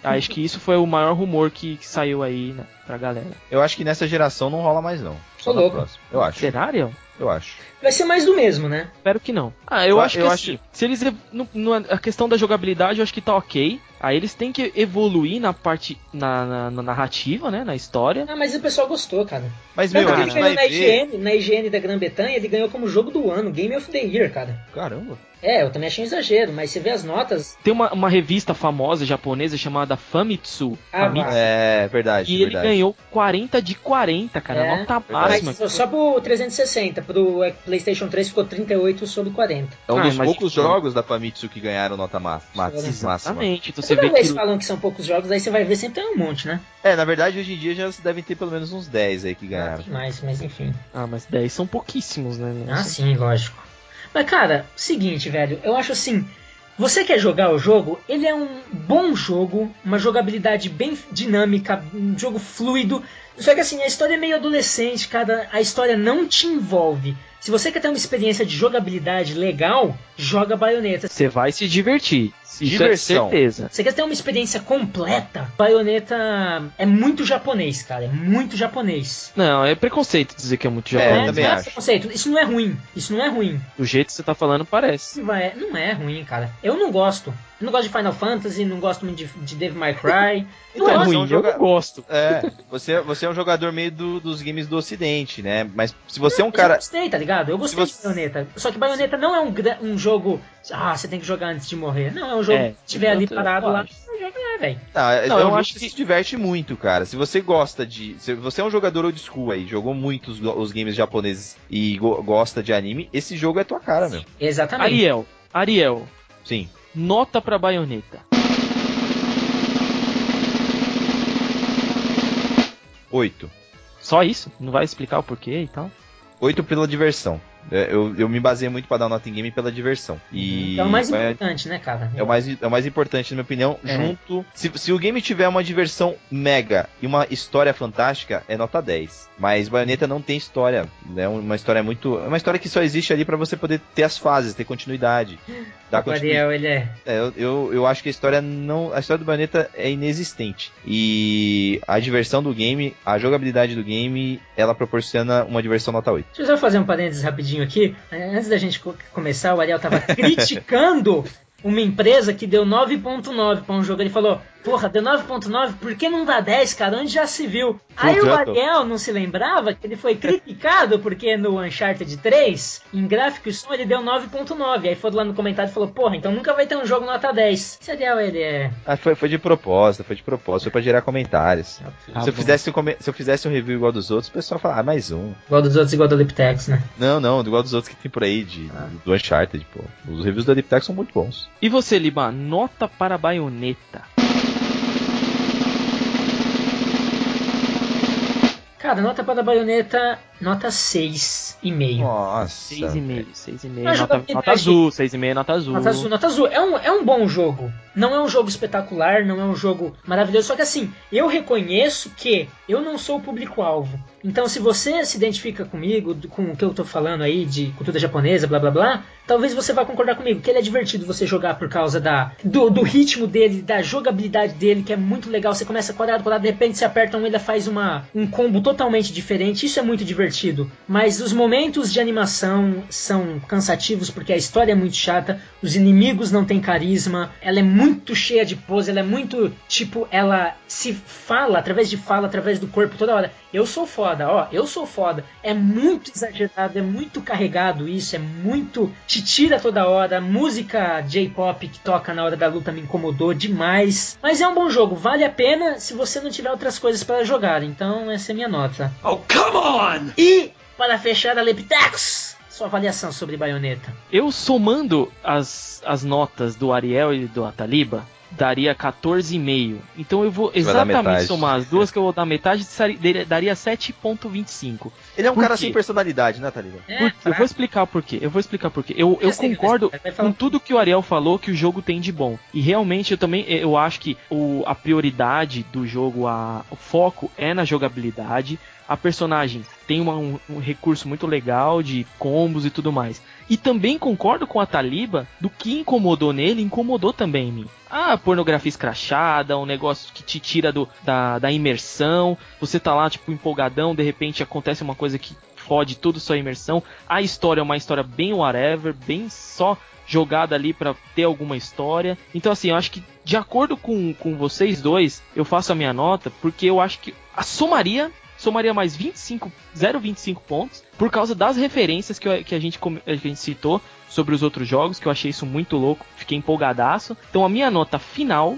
Acho que isso foi o maior rumor que, que saiu aí né, pra galera. Eu acho que nessa geração não rola mais não. na louco. próxima. Eu acho. Ariel? Eu acho. Vai ser mais do mesmo, né? Espero que não. Ah, eu, Eu- acho que eu assim, se eles no- no- a questão da jogabilidade, eu acho que tá ok. Aí eles têm que evoluir na parte na, na- na narrativa, né, na história. Ah, mas o pessoal gostou, cara. Mas, Tanto meu, que a ele ganhou na ver... IGN, na IGN da Grã-Bretanha, ele ganhou como jogo do ano, Game of the Year, cara. Caramba. É, eu também achei um exagero, mas você vê as notas. Tem uma, uma revista famosa japonesa chamada Famitsu. Ah, Famitsu. É, verdade, e ele verdade. ganhou 40 de 40, cara. É, nota Mas máxima. só pro 360, pro PlayStation 3 ficou 38 sobre 40. É um Ah, dos poucos tipo, jogos da Famitsu que ganharam nota ma- ma- máxima. Exatamente. Então você Toda vê vez que. falam que são poucos jogos, aí você vai ver sempre tem um monte, né? É, na verdade, hoje em dia já devem ter pelo menos uns 10 aí que ganharam. Tem mais, mas enfim. Ah, mas 10 são pouquíssimos, né? Ah, sim, lógico. Mas, cara, seguinte, velho, eu acho assim. Você quer jogar o jogo? Ele é um bom jogo, uma jogabilidade bem dinâmica, um jogo fluido. Só que assim, a história é meio adolescente, cara. A história não te envolve. Se você quer ter uma experiência de jogabilidade legal, joga baioneta. Você vai se divertir. Isso Diversão. é certeza. Você quer ter uma experiência completa? Baioneta é muito japonês, cara. É muito japonês. Não, é preconceito dizer que é muito É, japonês. também não é acho. preconceito. Isso não é ruim. Isso não é ruim. Do jeito que você tá falando, parece. Vai- Não é ruim, cara. Eu não gosto. Eu não gosto de Final Fantasy, não gosto muito de, de Devil May Cry. Então, *laughs* não é ruim, um joga- eu não gosto. É, você, você é um jogador meio do- dos games do ocidente, né? Mas se você é um Eu cara. gostei, tá ligado? Eu gostei você- de Bayonetta. Só que Bayonetta não é um, um jogo. Ah, você tem que jogar antes de morrer. Não, é um jogo É, que tiver ali parado lá. lá, velho. Não, é, Não, é um eu jogo acho que que- se diverte muito, cara. Se você gosta de. Se você é um jogador old school aí, jogou muito os, os games japoneses e go- gosta de anime, esse jogo é tua cara, meu. Exatamente. Ariel, Ariel, Sim. nota pra baioneta. Oito. Só isso? Não vai explicar o porquê e tal? Oito pela diversão. É, Eu, eu me baseei muito pra dar nota em game pela diversão. E É o mais importante, né, cara? É o mais, é o mais importante, na minha opinião, É. junto. Se, se o game tiver uma diversão mega e uma história fantástica, é nota 10. Mas Bayonetta não tem história. É uma história muito. É uma história que só existe ali pra você poder ter as fases, ter continuidade. *laughs* Dar O continuidade. Ariel, ele é. É, eu, eu, eu acho que a história não. A história do Bayonetta é inexistente. E a diversão do game, a jogabilidade do game, ela proporciona uma diversão nota 8. Deixa eu só fazer um parênteses rapidinho aqui. É, Antes da gente co- começar, o Ariel tava criticando uma empresa que deu 9.9 pra um jogo. Ele falou, porra, deu 9.9, por que não dá 10, cara? Onde já se viu? Aí o. Ariel não se lembrava que ele foi criticado porque no Uncharted 3, em gráfico e som, ele deu 9.9. Aí foi lá no comentário e falou, porra, então nunca vai ter um jogo nota 10. Esse Ariel, ele é... Ah, foi, foi de propósito, foi de propósito, foi pra gerar comentários. Tá se, eu bom. fizesse um, se eu fizesse um review igual dos outros, o pessoal fala, ah, mais um. Igual dos outros, igual do Liptex, né? Não, não, igual dos outros que tem por aí, de, do Uncharted, pô. Os reviews Deep Tech são muito bons. E você, Liba, nota para a baioneta. Cara, nota para a baioneta, nota 6,5. Nossa. 6,5, 6,5, Mas nota, nota azul, 6,5, nota azul. Nota azul, nota azul. É um, é um bom jogo. Não é um jogo espetacular, não é um jogo maravilhoso. Só que assim, eu reconheço que eu não sou o público-alvo. Então, se você se identifica comigo, com o que eu tô falando aí de cultura japonesa, blá blá blá, talvez você vá concordar comigo que ele é divertido você jogar por causa da, do, do ritmo dele, da jogabilidade dele, que é muito legal. Você começa quadrado, quadrado, de repente você aperta um, ele faz uma, um combo totalmente diferente. Isso é muito divertido. Mas os momentos de animação são cansativos porque a história é muito chata, os inimigos não têm carisma, ela é muito cheia de pose, ela é muito tipo, ela se fala através de fala, através do corpo toda hora. Eu sou foda, ó, eu sou foda. É muito exagerado, é muito carregado isso, é muito. Tira toda hora. A música J-pop que toca na hora da luta me incomodou demais. Mas é um bom jogo, vale a pena se você não tiver outras coisas para jogar. Então, essa é a minha nota. Oh, come on! E, para fechar a Lepitax, sua avaliação sobre Bayonetta. Eu somando as, as notas do Ariel e do Ataliba, daria 14,5. Então eu vou exatamente somar as duas que eu vou dar metade, daria- daria 7,25. Ele é um Por cara quê? sem personalidade, né, Taliba? É? Eu vou explicar por quê. Eu vou explicar por quê. Eu, eu Eu sei, concordo vai falar. com tudo que o Ariel falou que o jogo tem de bom. E realmente eu também eu acho que o, a prioridade do jogo, a, o foco é na jogabilidade. A personagem tem uma- um, um recurso muito legal de combos e tudo mais. E também concordo com a Taliba do que incomodou nele, incomodou também em mim. Ah, pornografia escrachada, um negócio que te tira do, da, da imersão. Você tá lá, tipo, empolgadão, de repente acontece uma coisa que fode tudo sua imersão. A história é uma história bem whatever, bem só jogada ali pra ter alguma história. Então, assim, eu acho que de acordo com, com vocês dois, eu faço a minha nota, porque eu acho que a somaria somaria mais 25, 0,25 pontos, por causa das referências que, eu- que a, gente, come- a gente citou sobre os outros jogos, que eu achei isso muito louco, fiquei empolgadaço. Então a minha nota final.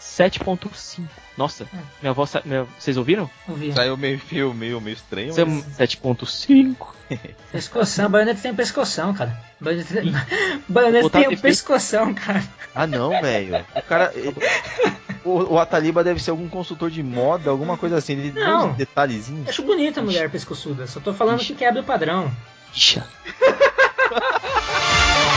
7.5. Nossa, minha voz. sa- minha- vocês ouviram? Ouvi. Saiu meio, meio, meio, meio estranho, é mas... 7.5. *laughs* Pescoção, baioneta tem pescoção, cara. Baioneta, tem um *laughs* pescoção, cara. Ah não, velho. O cara. O, o Ataliba deve ser algum consultor de moda, alguma coisa assim. Ele dá Não. uns detalhezinhos. Acho bonita a mulher pescoçuda, só tô falando que quebra o padrão. Ixa. *laughs*